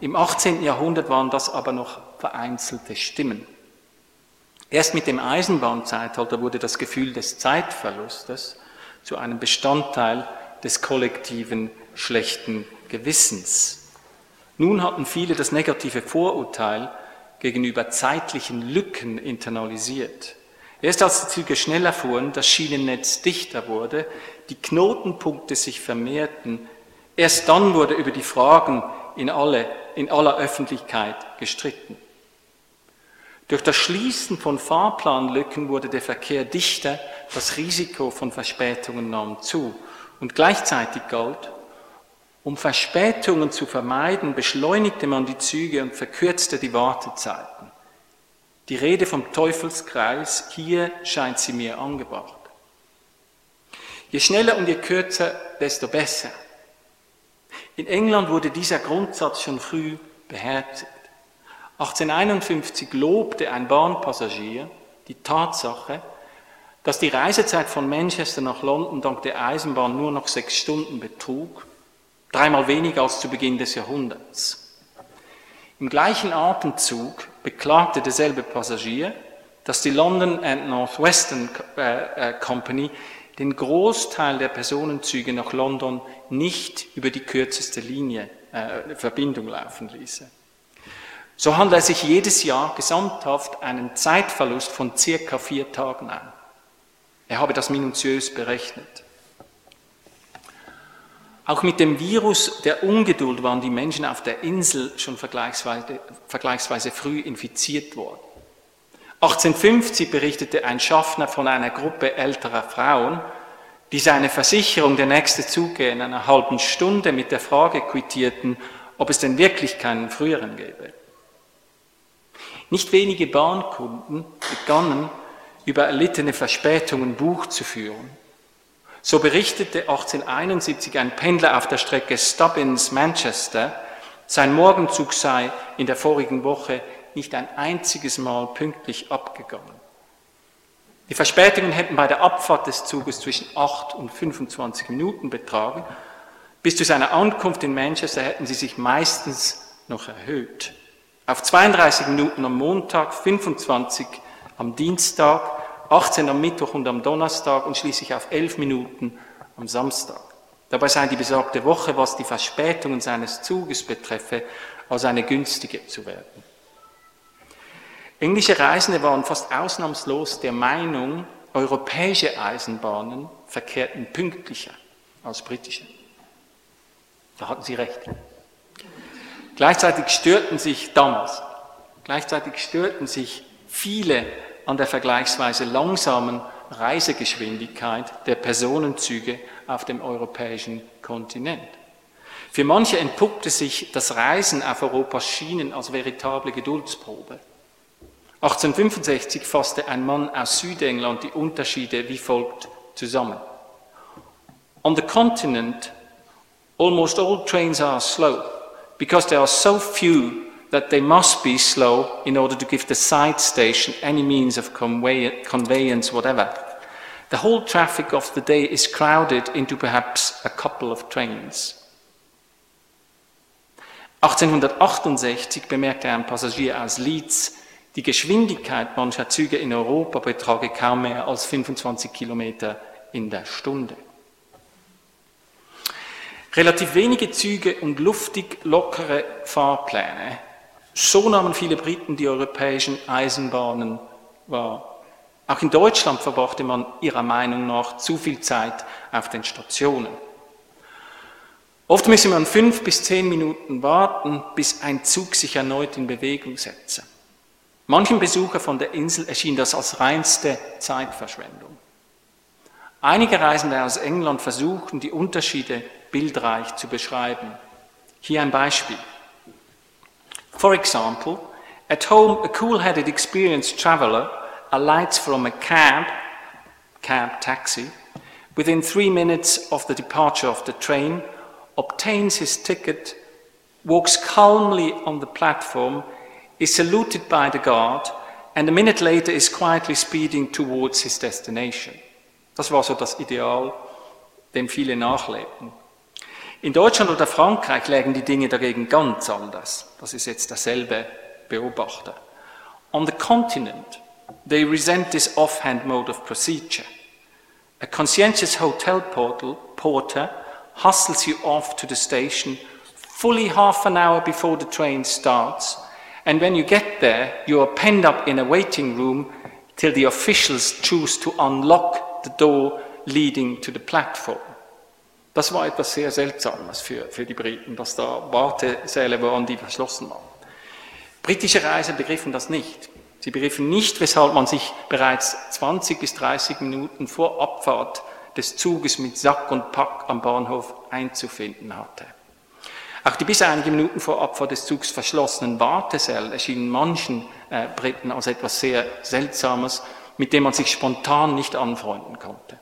Im 18. Jahrhundert waren das aber noch vereinzelte Stimmen. Erst mit dem Eisenbahnzeitalter wurde das Gefühl des Zeitverlustes zu einem Bestandteil des kollektiven schlechten Gewissens. Nun hatten viele das negative Vorurteil gegenüber zeitlichen Lücken internalisiert. Erst als die Züge schneller fuhren, das Schienennetz dichter wurde, die Knotenpunkte sich vermehrten, erst dann wurde über die Fragen in, alle, in aller Öffentlichkeit gestritten. Durch das Schließen von Fahrplanlücken wurde der Verkehr dichter, das Risiko von Verspätungen nahm zu. Und gleichzeitig galt, um Verspätungen zu vermeiden, beschleunigte man die Züge und verkürzte die Wartezeiten. Die Rede vom Teufelskreis, hier scheint sie mir angebracht. Je schneller und je kürzer, desto besser. In England wurde dieser Grundsatz schon früh beherzigt. 1851 lobte ein Bahnpassagier die Tatsache, dass die Reisezeit von Manchester nach London dank der Eisenbahn nur noch sechs Stunden betrug, dreimal weniger als zu Beginn des Jahrhunderts. Im gleichen Atemzug beklagte derselbe Passagier, dass die London and Northwestern äh, äh, Company den Großteil der Personenzüge nach London nicht über die kürzeste Linie äh, Verbindung laufen ließe. So handelt sich jedes Jahr gesamthaft einen Zeitverlust von circa vier Tagen an. Er habe das minutiös berechnet. Auch mit dem Virus der Ungeduld waren die Menschen auf der Insel schon vergleichsweise, vergleichsweise früh infiziert worden. 1850 berichtete ein Schaffner von einer Gruppe älterer Frauen, die seine Versicherung, der nächste Zug in einer halben Stunde mit der Frage quittierten, ob es denn wirklich keinen früheren gäbe. Nicht wenige Bahnkunden begannen, über erlittene Verspätungen Buch zu führen. So berichtete 1871 ein Pendler auf der Strecke Stubbins-Manchester, sein Morgenzug sei in der vorigen Woche nicht ein einziges Mal pünktlich abgegangen. Die Verspätungen hätten bei der Abfahrt des Zuges zwischen 8 und 25 Minuten betragen. Bis zu seiner Ankunft in Manchester hätten sie sich meistens noch erhöht. Auf 32 Minuten am Montag, 25 am Dienstag 18 am Mittwoch und am Donnerstag und schließlich auf 11 Minuten am Samstag. Dabei sei die besagte Woche, was die Verspätungen seines Zuges betreffe, als eine günstige zu werden. Englische Reisende waren fast ausnahmslos der Meinung, europäische Eisenbahnen verkehrten pünktlicher als britische. Da hatten sie recht. Gleichzeitig störten sich damals, gleichzeitig störten sich viele an der vergleichsweise langsamen Reisegeschwindigkeit der Personenzüge auf dem europäischen Kontinent. Für manche entpuppte sich das Reisen auf Europas Schienen als veritable Geduldsprobe. 1865 fasste ein Mann aus Südengland die Unterschiede wie folgt zusammen. On the continent, almost all trains are slow because there are so few that they must be slow in order to give the side station any means of conveyance, whatever. The whole traffic of the day is crowded into perhaps a couple of trains. 1868 bemerkte ein Passagier aus Leeds, die Geschwindigkeit mancher Züge in Europa betrage kaum mehr als 25 Kilometer in der Stunde. Relativ wenige Züge und luftig lockere Fahrpläne so nahmen viele Briten die europäischen Eisenbahnen wahr. Auch in Deutschland verbrachte man ihrer Meinung nach zu viel Zeit auf den Stationen. Oft müsse man fünf bis zehn Minuten warten, bis ein Zug sich erneut in Bewegung setze. Manchen Besucher von der Insel erschien das als reinste Zeitverschwendung. Einige Reisende aus England versuchten, die Unterschiede bildreich zu beschreiben. Hier ein Beispiel. For example, at home, a cool-headed, experienced traveler alights from a cab, cab taxi, within three minutes of the departure of the train, obtains his ticket, walks calmly on the platform, is saluted by the guard, and a minute later is quietly speeding towards his destination. Das war so das Ideal, dem viele nachlebten. In Deutschland oder Frankreich lägen die Dinge dagegen ganz anders. Das ist jetzt derselbe Beobachter. On the continent, they resent this offhand mode of procedure. A conscientious hotel portal, porter hustles you off to the station fully half an hour before the train starts, and when you get there, you are penned up in a waiting room till the officials choose to unlock the door leading to the platform. Das war etwas sehr Seltsames für, für die Briten, dass da Wartesäle waren, die verschlossen waren. Britische Reisende begriffen das nicht. Sie begriffen nicht, weshalb man sich bereits 20 bis 30 Minuten vor Abfahrt des Zuges mit Sack und Pack am Bahnhof einzufinden hatte. Auch die bis einige Minuten vor Abfahrt des Zugs verschlossenen Wartesäle erschienen manchen äh, Briten als etwas sehr Seltsames, mit dem man sich spontan nicht anfreunden konnte.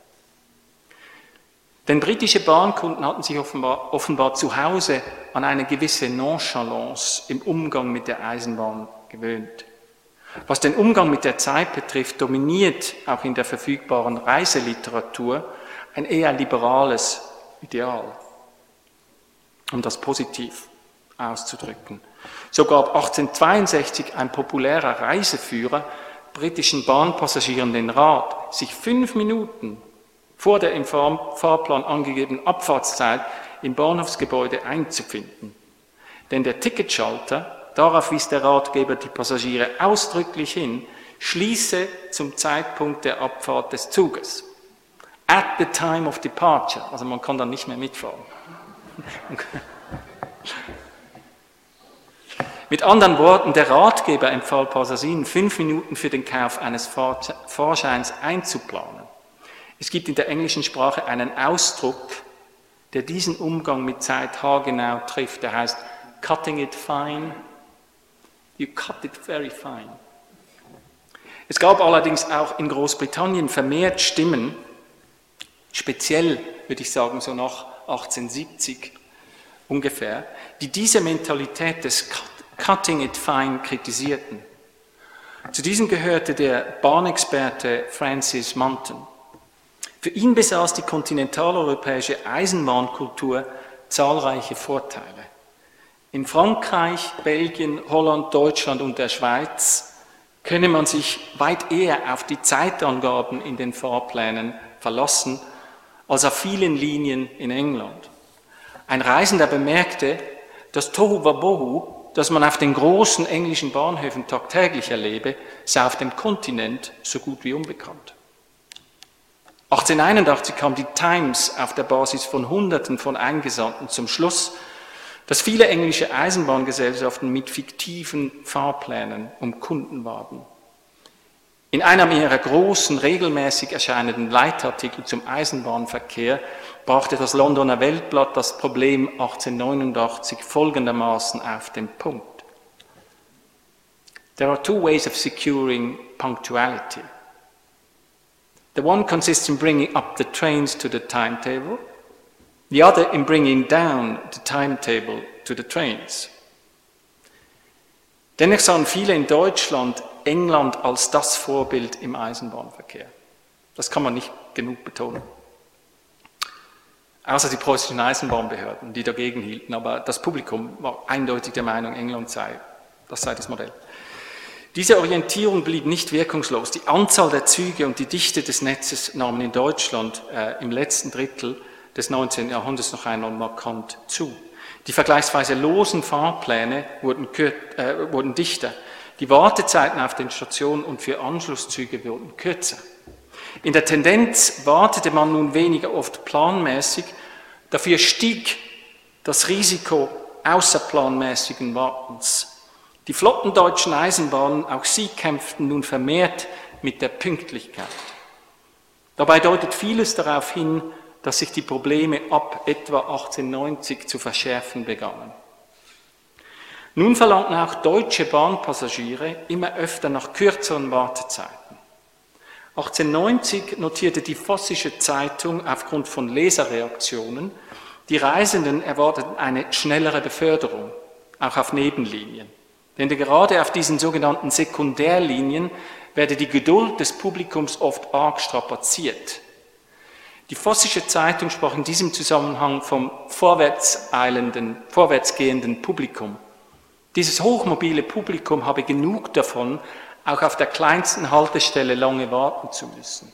Denn britische Bahnkunden hatten sich offenbar, offenbar zu Hause an eine gewisse Nonchalance im Umgang mit der Eisenbahn gewöhnt. Was den Umgang mit der Zeit betrifft, dominiert auch in der verfügbaren Reiseliteratur ein eher liberales Ideal, um das positiv auszudrücken. So gab 1862 ein populärer Reiseführer britischen Bahnpassagieren den Rat, sich fünf Minuten vor der im Fahrplan angegebenen Abfahrtszeit im Bahnhofsgebäude einzufinden. Denn der Ticketschalter, darauf wies der Ratgeber die Passagiere ausdrücklich hin, schließe zum Zeitpunkt der Abfahrt des Zuges. At the time of departure, also man kann dann nicht mehr mitfahren. Mit anderen Worten, der Ratgeber empfahl Passasin, fünf Minuten für den Kauf eines Fahrscheins einzuplanen. Es gibt in der englischen Sprache einen Ausdruck, der diesen Umgang mit Zeit haargenau trifft. Der heißt cutting it fine. You cut it very fine. Es gab allerdings auch in Großbritannien vermehrt Stimmen, speziell würde ich sagen so nach 1870 ungefähr, die diese Mentalität des Cutting it fine kritisierten. Zu diesen gehörte der Bahnexperte Francis Monton. Für ihn besaß die kontinentaleuropäische Eisenbahnkultur zahlreiche Vorteile. In Frankreich, Belgien, Holland, Deutschland und der Schweiz könne man sich weit eher auf die Zeitangaben in den Fahrplänen verlassen als auf vielen Linien in England. Ein Reisender bemerkte, dass Tohu Wabohu das man auf den großen englischen Bahnhöfen tagtäglich erlebe, sei auf dem Kontinent so gut wie unbekannt. 1881 kam die Times auf der Basis von Hunderten von Eingesandten zum Schluss, dass viele englische Eisenbahngesellschaften mit fiktiven Fahrplänen um Kunden warten. In einem ihrer großen, regelmäßig erscheinenden Leitartikel zum Eisenbahnverkehr brachte das Londoner Weltblatt das Problem 1889 folgendermaßen auf den Punkt. There are two ways of securing punctuality. The one consists in bringing up the trains to the timetable, the other in bringing down the timetable to the trains. Dennoch sahen viele in Deutschland England als das Vorbild im Eisenbahnverkehr. Das kann man nicht genug betonen. Außer die preußischen Eisenbahnbehörden, die dagegen hielten, aber das Publikum war eindeutig der Meinung, England sei, das sei das Modell. Diese Orientierung blieb nicht wirkungslos. Die Anzahl der Züge und die Dichte des Netzes nahmen in Deutschland äh, im letzten Drittel des 19. Jahrhunderts noch einmal markant zu. Die vergleichsweise losen Fahrpläne wurden, äh, wurden dichter. Die Wartezeiten auf den Stationen und für Anschlusszüge wurden kürzer. In der Tendenz wartete man nun weniger oft planmäßig, dafür stieg das Risiko außerplanmäßigen Wartens. Die flotten deutschen Eisenbahnen, auch sie kämpften nun vermehrt mit der Pünktlichkeit. Dabei deutet vieles darauf hin, dass sich die Probleme ab etwa 1890 zu verschärfen begannen. Nun verlangten auch deutsche Bahnpassagiere immer öfter nach kürzeren Wartezeiten. 1890 notierte die Vossische Zeitung aufgrund von Leserreaktionen, die Reisenden erwarteten eine schnellere Beförderung, auch auf Nebenlinien. Denn gerade auf diesen sogenannten Sekundärlinien werde die Geduld des Publikums oft arg strapaziert. Die Vossische Zeitung sprach in diesem Zusammenhang vom vorwärtseilenden, vorwärtsgehenden Publikum. Dieses hochmobile Publikum habe genug davon, auch auf der kleinsten Haltestelle lange warten zu müssen.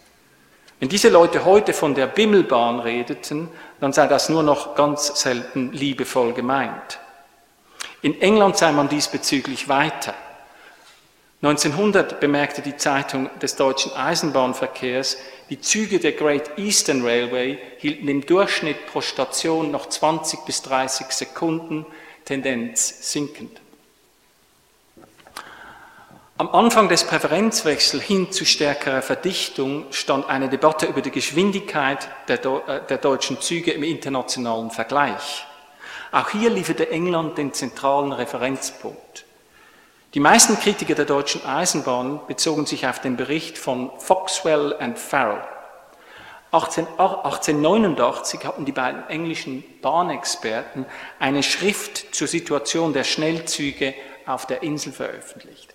Wenn diese Leute heute von der Bimmelbahn redeten, dann sei das nur noch ganz selten liebevoll gemeint. In England sei man diesbezüglich weiter. 1900 bemerkte die Zeitung des deutschen Eisenbahnverkehrs, die Züge der Great Eastern Railway hielten im Durchschnitt pro Station noch 20 bis 30 Sekunden, Tendenz sinkend. Am Anfang des Präferenzwechsels hin zu stärkerer Verdichtung stand eine Debatte über die Geschwindigkeit der, äh, der, deutschen Züge im internationalen Vergleich. Auch hier lieferte England den zentralen Referenzpunkt. Die meisten Kritiker der deutschen Eisenbahn bezogen sich auf den Bericht von Foxwell und Farrell. 18, 1889 hatten die beiden englischen Bahnexperten eine Schrift zur Situation der Schnellzüge auf der Insel veröffentlicht.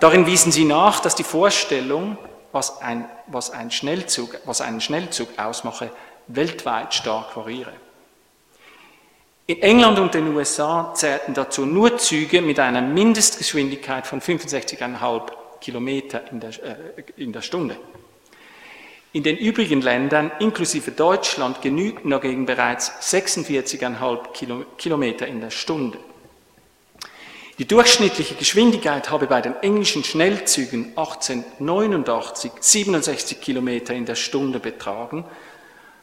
Darin wiesen sie nach, dass die Vorstellung, was, ein, was, ein Schnellzug, was einen Schnellzug ausmache, weltweit stark variiere. In England und den USA zählten dazu nur Züge mit einer Mindestgeschwindigkeit von 65,5 Kilometer in der, äh, in der Stunde. In den übrigen Ländern, inklusive Deutschland, genügten dagegen bereits 46,5 Kilometer in der Stunde. Die durchschnittliche Geschwindigkeit habe bei den englischen Schnellzügen 1889 67 Kilometer in der Stunde betragen,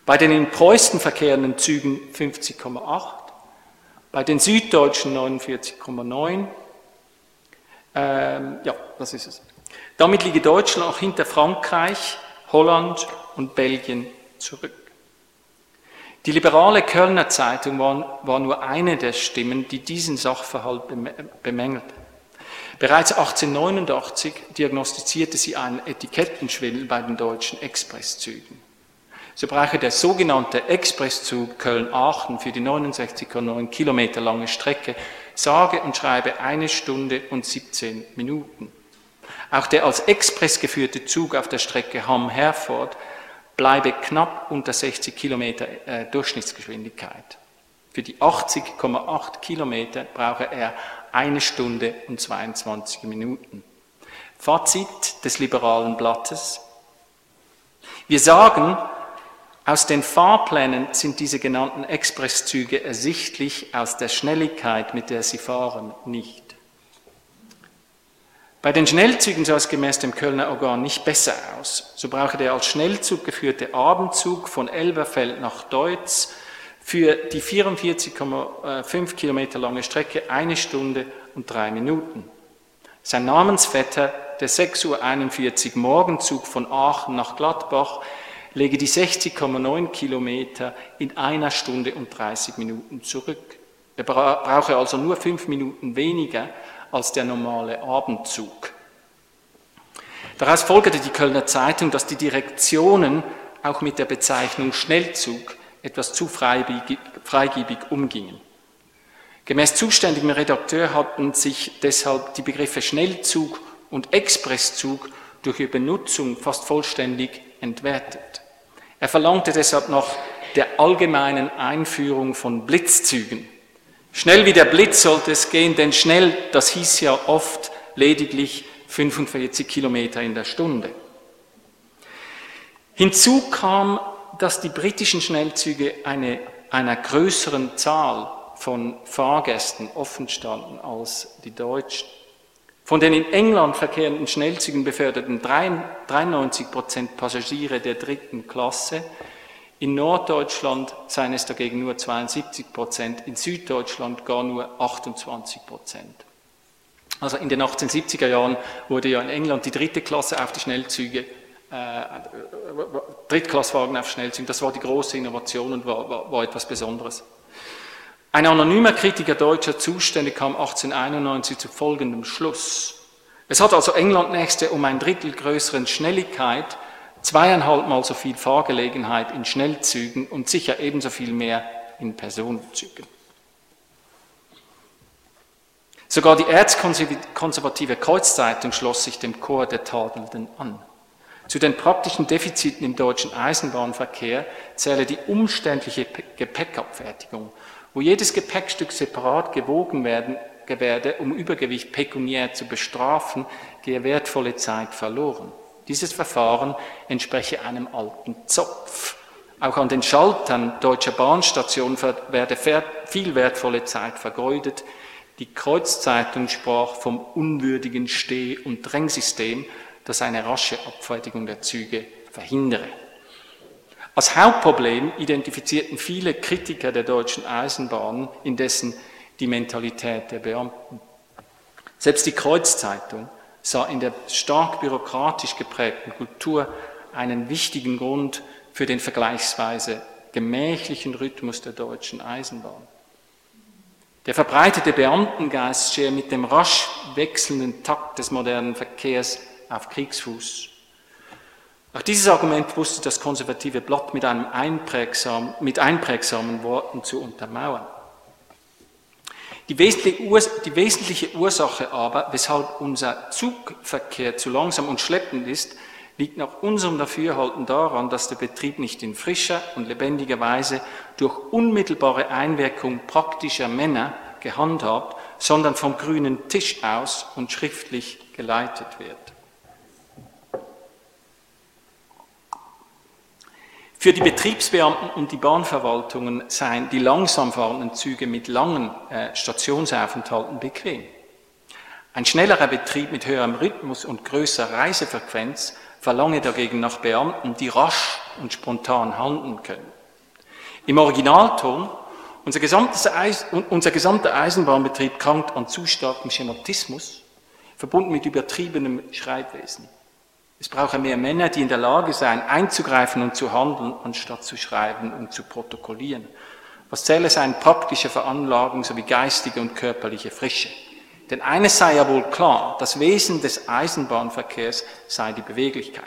Bei den in Preußen verkehrenden Zügen 50,8, bei den Süddeutschen 49,9. Ähm, ja, das ist es. Damit liege Deutschland auch hinter Frankreich, Holland und Belgien zurück. Die liberale Kölner Zeitung war, war nur eine der Stimmen, die diesen Sachverhalt bemängelte. Bereits 1889 diagnostizierte sie einen Etikettenschwindel bei den deutschen Expresszügen. So brauche der sogenannte Expresszug Köln-Aachen für die 69,9 Kilometer lange Strecke sage und schreibe eine Stunde und 17 Minuten. Auch der als Express geführte Zug auf der Strecke Hamm-Herford bleibe knapp unter 60 Kilometer äh, Durchschnittsgeschwindigkeit. Für die 80,8 Kilometer brauche er eine Stunde und 22 Minuten. Fazit des liberalen Blattes. Wir sagen, aus den Fahrplänen sind diese genannten Expresszüge ersichtlich, aus der Schnelligkeit, mit der sie fahren, nicht. Bei den Schnellzügen sah es gemäß dem Kölner Organ nicht besser aus. So brauche der als Schnellzug geführte Abendzug von Elberfeld nach Deutz für die 44,5 Kilometer lange Strecke eine Stunde und drei Minuten. Sein Namensvetter, der 6.41 Uhr Morgenzug von Aachen nach Gladbach, lege die 60,9 Kilometer in einer Stunde und 30 Minuten zurück. Er brauche also nur fünf Minuten weniger als der normale Abendzug. Daraus folgerte die Kölner Zeitung, dass die Direktionen auch mit der Bezeichnung Schnellzug etwas zu freigebig umgingen. Gemäß zuständigem Redakteur hatten sich deshalb die Begriffe Schnellzug und Expresszug durch ihre Benutzung fast vollständig entwertet. Er verlangte deshalb nach der allgemeinen Einführung von Blitzzügen. Schnell wie der Blitz sollte es gehen, denn schnell, das hieß ja oft lediglich 45 Kilometer in der Stunde. Hinzu kam, dass die britischen Schnellzüge eine, einer größeren Zahl von Fahrgästen offen standen als die deutschen. Von den in England verkehrenden Schnellzügen beförderten 93 Prozent Passagiere der dritten Klasse in Norddeutschland seien es dagegen nur 72 Prozent, in Süddeutschland gar nur 28 Prozent. Also in den 1870er Jahren wurde ja in England die dritte Klasse auf die Schnellzüge, äh, Drittklasswagen auf Schnellzügen, das war die große Innovation und war, war, war etwas Besonderes. Ein anonymer Kritiker deutscher Zustände kam 1891 zu folgendem Schluss. Es hat also England nächste um ein Drittel größeren Schnelligkeit zweieinhalb Mal so viel Fahrgelegenheit in Schnellzügen und sicher ebenso viel mehr in Personenzügen. Sogar die erzkonservative Kreuzzeitung schloss sich dem Chor der Tadelnden an. Zu den praktischen Defiziten im deutschen Eisenbahnverkehr zähle die umständliche Gepäckabfertigung, wo jedes Gepäckstück separat gewogen werden werde, um Übergewicht pekuniär zu bestrafen, gehe wertvolle Zeit verloren. Dieses Verfahren entspreche einem alten Zopf. Auch an den Schaltern deutscher Bahnstationen werde viel wertvolle Zeit vergeudet. Die Kreuzzeitung sprach vom unwürdigen Steh- und Drängsystem, das eine rasche Abfertigung der Züge verhindere. Als Hauptproblem identifizierten viele Kritiker der deutschen Eisenbahn indessen die Mentalität der Beamten. Selbst die Kreuzzeitung sah in der stark bürokratisch geprägten Kultur einen wichtigen Grund für den vergleichsweise gemächlichen Rhythmus der deutschen Eisenbahn. Der verbreitete Beamtengeist stehe mit dem rasch wechselnden Takt des modernen Verkehrs auf Kriegsfuß. Auch dieses Argument wusste das konservative Blatt mit, einprägsam, mit einprägsamen Worten zu untermauern. Die wesentliche, Ursache aber, weshalb unser Zugverkehr zu langsam und schleppend ist, liegt nach unserem Dafürhalten daran, dass der Betrieb nicht in frischer und lebendiger Weise durch unmittelbare Einwirkung praktischer Männer gehandhabt, sondern vom grünen Tisch aus und schriftlich geleitet wird. Für die Betriebsbeamten und die Bahnverwaltungen seien die langsam fahrenden Züge mit langen äh, Stationsaufenthalten bequem. Ein schnellerer Betrieb mit höherem Rhythmus und größerer Reisefrequenz verlange dagegen nach Beamten, die rasch und spontan handeln können. Im Originalton, unser, unser gesamter Eisenbahnbetrieb krankt an zu starkem Schematismus, verbunden mit übertriebenem Schreibwesen. Es brauche mehr Männer, die in der Lage seien, einzugreifen und zu handeln, anstatt zu schreiben und zu protokollieren. Was zähle seien praktische Veranlagung sowie geistige und körperliche Frische. Denn eines sei ja wohl klar, das Wesen des Eisenbahnverkehrs sei die Beweglichkeit.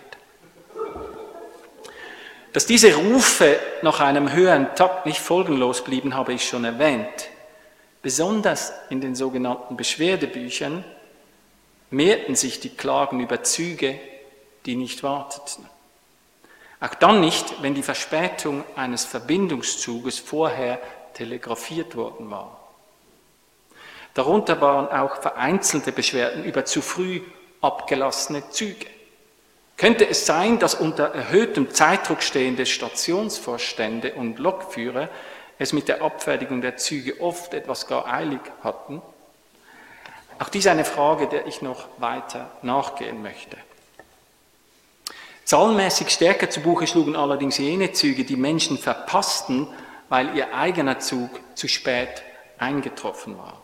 Dass diese Rufe nach einem höheren Takt nicht folgenlos blieben, habe ich schon erwähnt. Besonders in den sogenannten Beschwerdebüchern mehrten sich die Klagen über Züge, die nicht warteten. Auch dann nicht, wenn die Verspätung eines Verbindungszuges vorher telegrafiert worden war. Darunter waren auch vereinzelte Beschwerden über zu früh abgelassene Züge. Könnte es sein, dass unter erhöhtem Zeitdruck stehende Stationsvorstände und Lokführer es mit der Abfertigung der Züge oft etwas gar eilig hatten? Auch dies eine Frage, der ich noch weiter nachgehen möchte. Zahlenmäßig stärker zu Buche schlugen allerdings jene Züge, die Menschen verpassten, weil ihr eigener Zug zu spät eingetroffen war.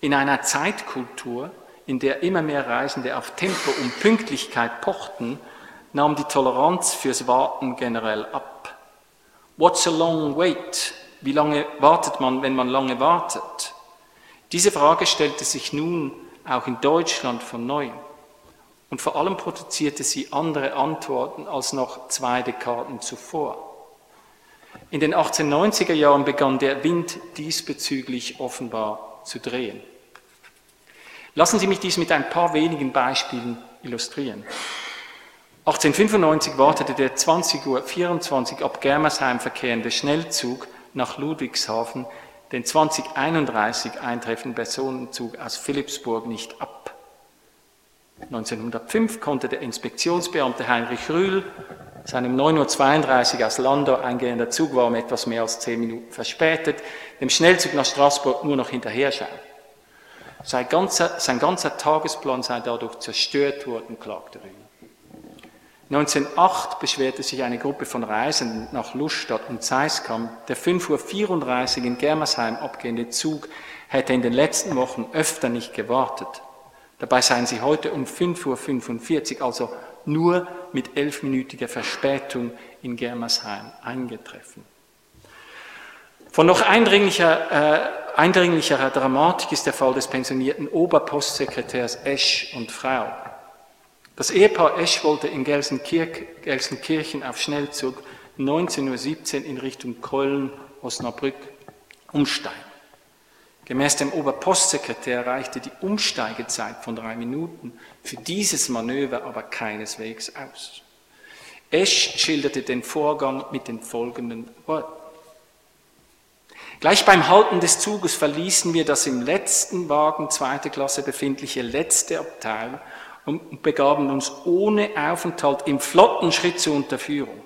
In einer Zeitkultur, in der immer mehr Reisende auf Tempo und Pünktlichkeit pochten, nahm die Toleranz fürs Warten generell ab. What's a long wait? Wie lange wartet man, wenn man lange wartet? Diese Frage stellte sich nun auch in Deutschland von neuem und vor allem produzierte sie andere Antworten als noch zwei Dekaden zuvor. In den 1890er Jahren begann der Wind diesbezüglich offenbar zu drehen. Lassen Sie mich dies mit ein paar wenigen Beispielen illustrieren. 1895 wartete der 20.24 Uhr ab Germersheim verkehrende Schnellzug nach Ludwigshafen den 2031 eintreffenden Personenzug aus Philipsburg nicht ab. 1905 konnte der Inspektionsbeamte Heinrich Rühl seinem 9.32 Uhr aus Landau eingehender Zug war um etwas mehr als zehn Minuten verspätet, dem Schnellzug nach Straßburg nur noch hinterher schauen. Sein ganzer, sein ganzer Tagesplan sei dadurch zerstört worden, klagte Rühl. 1908 beschwerte sich eine Gruppe von Reisenden nach Luststadt und Zeiskam, der 5.34 Uhr in Germersheim abgehende Zug hätte in den letzten Wochen öfter nicht gewartet. Dabei seien sie heute um 5.45 Uhr, also nur mit elfminütiger Verspätung in Germersheim eingetreffen. Von noch eindringlicher, äh, eindringlicherer Dramatik ist der Fall des pensionierten Oberpostsekretärs Esch und Frau. Das Ehepaar Esch wollte in Gelsenkirchen auf Schnellzug 19.17 Uhr in Richtung Köln-Osnabrück umsteigen. Gemäß dem Oberpostsekretär reichte die Umsteigezeit von drei Minuten für dieses Manöver aber keineswegs aus. Esch schilderte den Vorgang mit den folgenden Worten. Gleich beim Halten des Zuges verließen wir das im letzten Wagen zweite Klasse befindliche letzte Abteil und begaben uns ohne Aufenthalt im flotten Schritt zur Unterführung.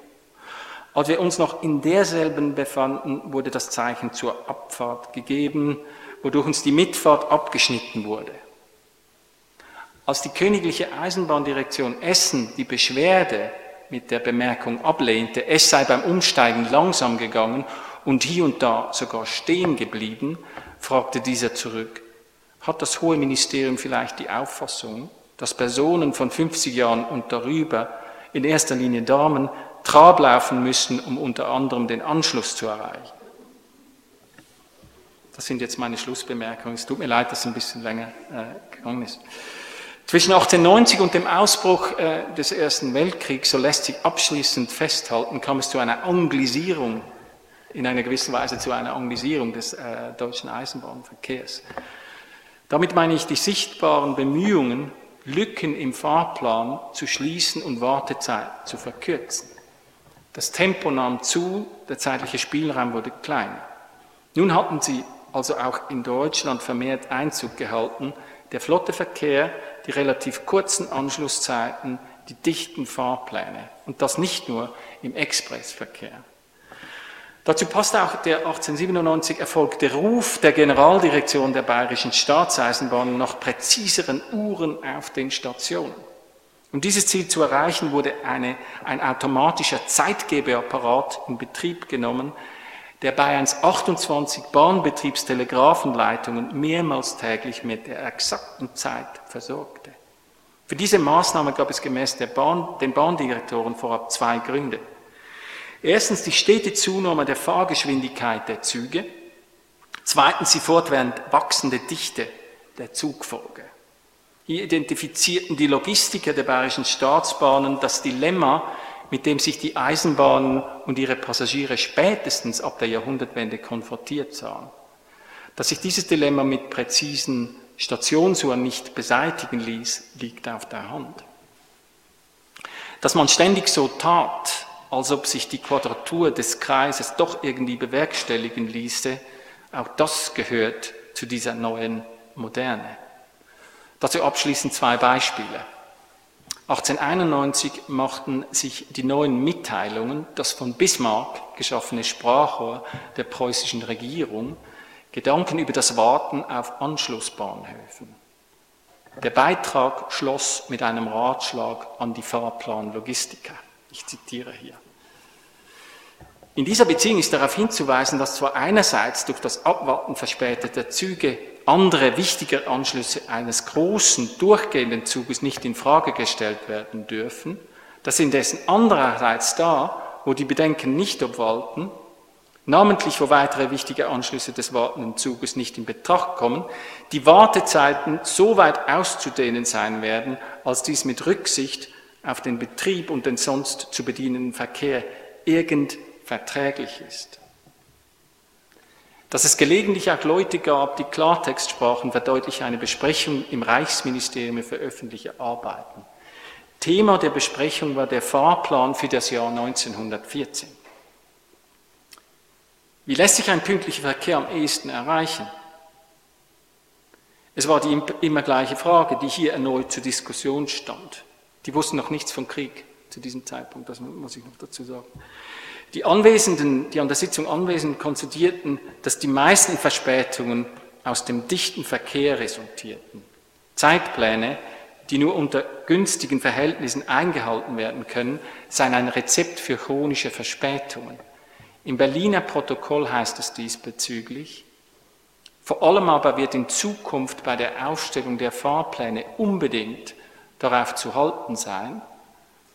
Als wir uns noch in derselben befanden, wurde das Zeichen zur Abfahrt gegeben wodurch uns die Mitfahrt abgeschnitten wurde. Als die königliche Eisenbahndirektion Essen die Beschwerde mit der Bemerkung ablehnte, es sei beim Umsteigen langsam gegangen und hier und da sogar stehen geblieben, fragte dieser zurück, hat das Hohe Ministerium vielleicht die Auffassung, dass Personen von 50 Jahren und darüber, in erster Linie Damen, Trab laufen müssen, um unter anderem den Anschluss zu erreichen? Das sind jetzt meine Schlussbemerkungen. Es tut mir leid, dass es ein bisschen länger äh, gegangen ist. Zwischen 1890 und dem Ausbruch äh, des Ersten Weltkriegs, so lässt sich abschließend festhalten, kam es zu einer Anglisierung, in einer gewissen Weise zu einer Anglisierung des äh, deutschen Eisenbahnverkehrs. Damit meine ich die sichtbaren Bemühungen, Lücken im Fahrplan zu schließen und Wartezeit zu verkürzen. Das Tempo nahm zu, der zeitliche Spielraum wurde kleiner. Nun hatten sie also auch in Deutschland vermehrt Einzug gehalten. Der flotte Verkehr, die relativ kurzen Anschlusszeiten, die dichten Fahrpläne. Und das nicht nur im Expressverkehr. Dazu passt auch der 1897 erfolgte Ruf der Generaldirektion der bayerischen Staatseisenbahnen nach präziseren Uhren auf den Stationen. Um dieses Ziel zu erreichen, wurde eine, ein automatischer Zeitgebeapparat in Betrieb genommen, der Bayerns 28 Bahnbetriebstelegrafenleitungen mehrmals täglich mit der exakten Zeit versorgte. Für diese Maßnahme gab es gemäß Bahn, den Bahndirektoren vorab zwei Gründe. Erstens die stete Zunahme der Fahrgeschwindigkeit der Züge. Zweitens die fortwährend wachsende Dichte der Zugfolge. Hier identifizierten die Logistiker der Bayerischen Staatsbahnen das Dilemma, mit dem sich die Eisenbahnen und ihre Passagiere spätestens ab der Jahrhundertwende konfrontiert sahen. Dass sich dieses Dilemma mit präzisen Stationsuhren nicht beseitigen ließ, liegt auf der Hand. Dass man ständig so tat, als ob sich die Quadratur des Kreises doch irgendwie bewerkstelligen ließe, auch das gehört zu dieser neuen Moderne. Dazu abschließend zwei Beispiele. 1891 machten sich die neuen Mitteilungen, das von Bismarck geschaffene Sprachrohr der preußischen Regierung, Gedanken über das Warten auf Anschlussbahnhöfen. Der Beitrag schloss mit einem Ratschlag an die Fahrplanlogistiker. Ich zitiere hier. In dieser Beziehung ist darauf hinzuweisen, dass zwar einerseits durch das Abwarten verspäteter Züge andere wichtige Anschlüsse eines großen durchgehenden Zuges nicht in Frage gestellt werden dürfen, dass indessen andererseits da, wo die Bedenken nicht obwalten, namentlich wo weitere wichtige Anschlüsse des wartenden Zuges nicht in Betracht kommen, die Wartezeiten so weit auszudehnen sein werden, als dies mit Rücksicht auf den Betrieb und den sonst zu bedienenden Verkehr irgend verträglich ist. Dass es gelegentlich auch Leute gab, die Klartext sprachen, verdeutlicht eine Besprechung im Reichsministerium für öffentliche Arbeiten. Thema der Besprechung war der Fahrplan für das Jahr 1914. Wie lässt sich ein pünktlicher Verkehr am ehesten erreichen? Es war die immer gleiche Frage, die hier erneut zur Diskussion stand. Die wussten noch nichts vom Krieg zu diesem Zeitpunkt, das muss ich noch dazu sagen. Die Anwesenden, die an der Sitzung Anwesenden konstatierten, dass die meisten Verspätungen aus dem dichten Verkehr resultierten. Zeitpläne, die nur unter günstigen Verhältnissen eingehalten werden können, seien ein Rezept für chronische Verspätungen. Im Berliner Protokoll heißt es diesbezüglich, vor allem aber wird in Zukunft bei der Aufstellung der Fahrpläne unbedingt darauf zu halten sein,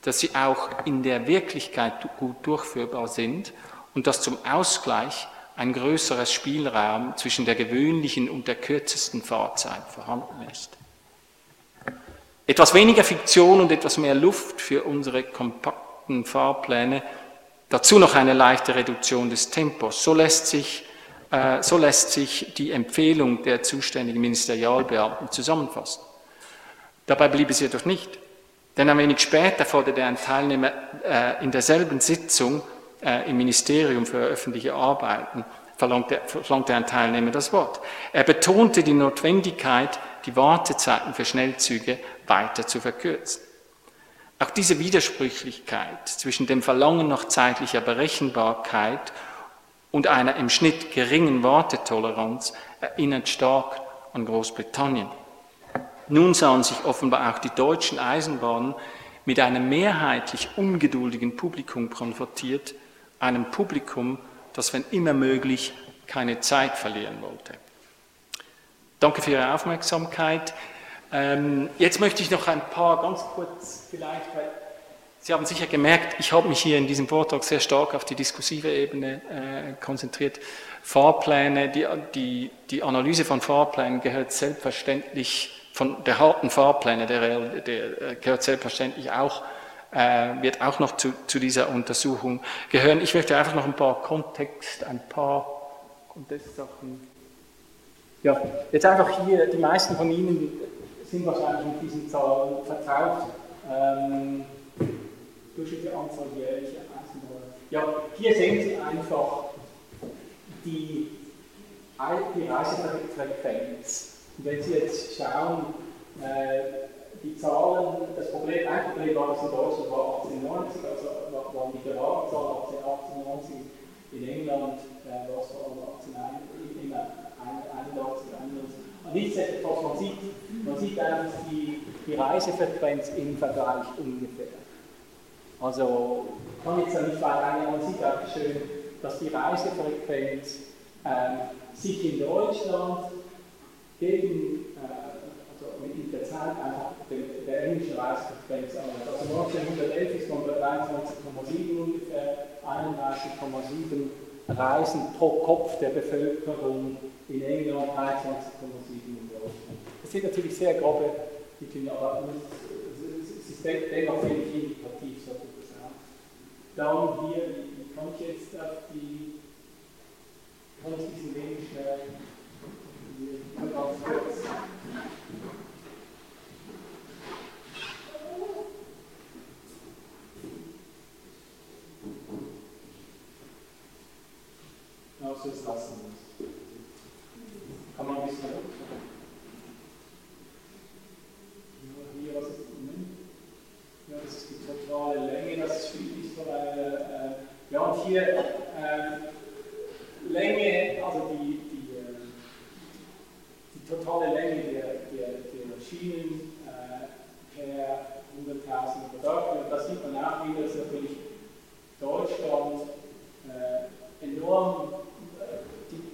dass sie auch in der Wirklichkeit gut durchführbar sind und dass zum Ausgleich ein größeres Spielraum zwischen der gewöhnlichen und der kürzesten Fahrzeit vorhanden ist. Etwas weniger Fiktion und etwas mehr Luft für unsere kompakten Fahrpläne, dazu noch eine leichte Reduktion des Tempos. So lässt sich, äh, so lässt sich die Empfehlung der zuständigen Ministerialbeamten zusammenfassen. Dabei blieb es jedoch nicht. Denn ein wenig später forderte ein Teilnehmer äh, in derselben Sitzung äh, im Ministerium für öffentliche Arbeiten, verlangte, verlangte ein Teilnehmer das Wort. Er betonte die Notwendigkeit, die Wartezeiten für Schnellzüge weiter zu verkürzen. Auch diese Widersprüchlichkeit zwischen dem Verlangen nach zeitlicher Berechenbarkeit und einer im Schnitt geringen Wartetoleranz erinnert stark an Großbritannien. Nun sahen sich offenbar auch die deutschen Eisenbahnen mit einem mehrheitlich ungeduldigen Publikum konfrontiert, einem Publikum, das, wenn immer möglich, keine Zeit verlieren wollte. Danke für Ihre Aufmerksamkeit. Ähm, jetzt möchte ich noch ein paar ganz kurz vielleicht, weil Sie haben sicher gemerkt, ich habe mich hier in diesem Vortrag sehr stark auf die diskursive Ebene äh, konzentriert. Fahrpläne, die, die, die Analyse von Fahrplänen gehört selbstverständlich von der harten Fahrpläne, der, der äh, gehört selbstverständlich auch, äh, wird auch noch zu, zu dieser Untersuchung gehören. Ich möchte einfach noch ein paar Kontext, ein paar Kontextsachen. Ja, jetzt einfach hier, die meisten von Ihnen sind wahrscheinlich mit diesen Zahlen vertraut. Ähm, durchschnittliche Anzahl jährlicher Eisenbahner. Ja, hier sehen Sie einfach die, die Reisefrequenz und wenn Sie jetzt schauen, äh, die Zahlen, das Problem, ein Problem war, dass in Deutschland war 1890, also waren die gerade Zahlen 1890 in England, äh, war es vor allem 1881, 91. Nichtsdestotrotz, man sieht, man sieht einfach die, die Reisefrequenz im Vergleich ungefähr. Also, kann jetzt nicht weiter eingehen, man sieht auch schön, dass die Reisefrequenz ähm, sich in Deutschland gegen, äh, also mit der Zeit einfach der, englischen Reisefrequenz annimmt. Also 1911 ist man bei 23,7 ungefähr, 31,7 Reisen pro Kopf der Bevölkerung in England, 23,7 in Deutschland. Das sind natürlich sehr grobe Mittel, aber es ist dennoch wenig indikativ, so Dann hier, wie komme ich jetzt auf die, kann ich diesen wenig schnell, kurz. Also jetzt lassen es. Kann man ein bisschen hier, ist ja, das ist die totale Länge, das ist eine, äh, ja, und hier äh, Länge, also die, die totale Länge der, der, der Schienen äh, per 100.000 Quadratmeter, das sieht man auch wieder, dass natürlich Deutschland äh, enorm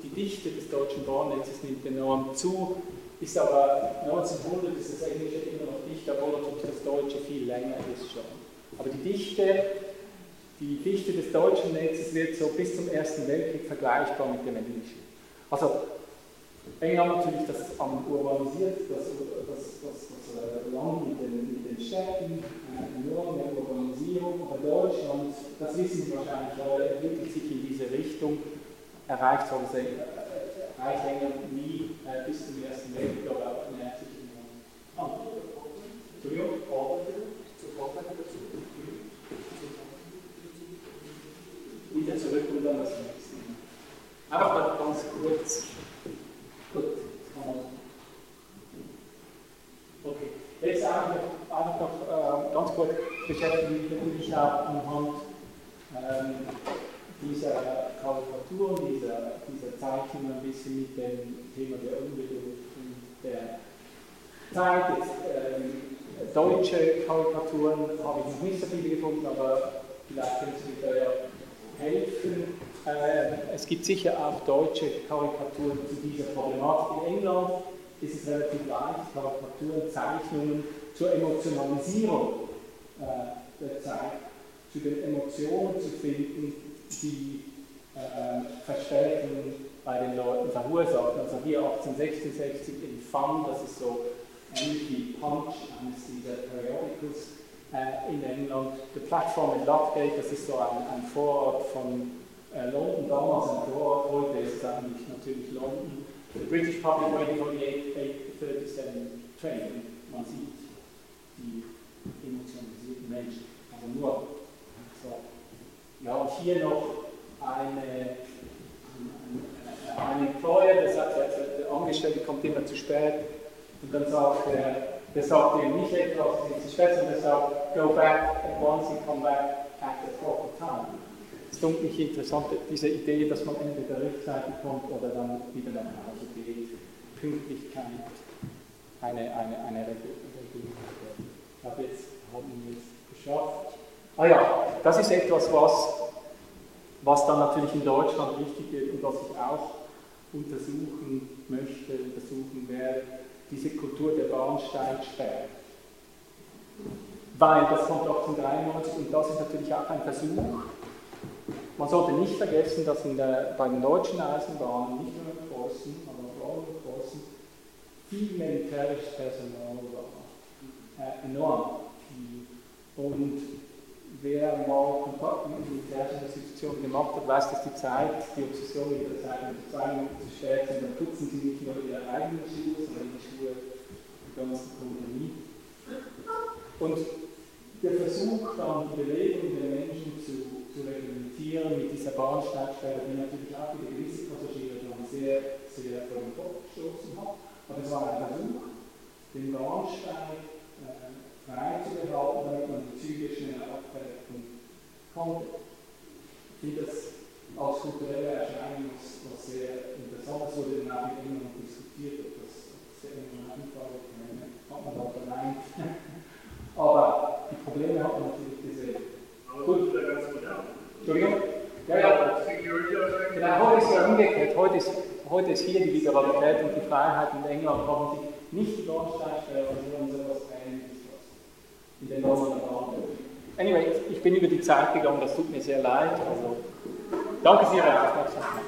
die Dichte des deutschen Bahnnetzes nimmt enorm zu, ist aber 1900 ist das Englische immer noch dichter, obwohl natürlich das Deutsche viel länger ist schon. Aber die Dichte, die Dichte des deutschen Netzes wird so bis zum Ersten Weltkrieg vergleichbar mit dem Englischen. Also England natürlich das am urbanisiert, das, das, das, das äh, Land mit den, mit den Städten, eine enorme Urbanisierung, aber Deutschland, das wissen Sie wahrscheinlich alle, entwickelt sich in diese Richtung erreicht haben sie erreicht England nie äh, bis zum Ersten Weltkrieg, aber nähert sich immer an. Entschuldigung? Wieder zurück und dann das nächste. Mal ganz kurz. Gut, Okay, jetzt einfach noch, einfach noch äh, ganz kurz beschäftigen mich auch anhand ähm, dieser Karikaturen, dieser, dieser Zeichnung ein bisschen mit dem Thema der Unbedingung der Zeit. Jetzt, ähm, deutsche Karikaturen habe ich noch nicht so viele gefunden, aber vielleicht können Sie mir ja helfen. Äh, es gibt sicher auch deutsche Karikaturen zu dieser Problematik. In England ist es relativ leicht, Karikaturen, Zeichnungen zur Emotionalisierung äh, der Zeit, zu den Emotionen zu finden, die äh, Verstärkung bei den Leuten verursacht. Also hier 1866 in Fun, das ist so ähnlich wie Punch, eines dieser Periodicals äh, in England. The Platform in Ludgate, das ist so ein, ein Vorort von äh, London, damals ein Vorort, heute ist es eigentlich natürlich London. The British Public Radio for the 837 Train, man sieht die emotionalisierten Menschen, also nur so ja, und hier noch eine, ein Employer, der sagt, der Angestellte kommt immer zu spät und dann sagt er, der sagt ihm nicht etwas, sie zu spät, sondern der sagt, go back at once and come back at the proper time. Das ist nicht interessant, diese Idee, dass man entweder rechtzeitig kommt oder dann wieder nach Hause geht. Pünktlichkeit, eine, eine, eine Regulierung. Ich habe jetzt, haben wir es geschafft. Ah ja, das ist etwas, was, was dann natürlich in Deutschland wichtig wird und was ich auch untersuchen möchte, untersuchen werde, diese Kultur der Bahnsteigsperre. Weil das kommt 1893 und das ist natürlich auch ein Versuch. Man sollte nicht vergessen, dass der, bei den deutschen Eisenbahnen, nicht nur in Preußen, aber vor allem in Preußen, viel militärisches Personal war. Äh, enorm. Und wer mal Kontakt mit militärischen Institutionen gemacht hat, weiß, dass die Zeit, die Obsession mit der Zeit, wenn zwei Minuten zu spät sind, dann putzen sie nicht nur ihre eigenen Schuhe, sondern die Schuhe der ganzen Kolonie. Und der Versuch, dann die Bewegung der Menschen zu, zu reglementieren mit dieser Bahnsteigsperre, die natürlich auch für gewisse Passagiere dann sehr, sehr vor den Kopf gestoßen hat. Aber es war ein Versuch, den Bahnsteig äh, frei zu behalten, damit man die Züge schneller abfertigen konnte. Ich finde das als kulturelle Erscheinung was, sehr interessant ist, wurde dann auch mit England diskutiert, ob das sehr einfach hat man da verneint. Aber die Probleme hat man natürlich gesehen. Gut. Entschuldigung? Ja, ja. ist ja umgekehrt. Heute ist, heute ist hier die Liberalität und die Freiheit. In England sie nicht die Bordsteinsteuer, sondern sowas in den Northern Anyway, ich bin über die Zeit gegangen, das tut mir sehr leid. Also, danke für Ihre Aufmerksamkeit.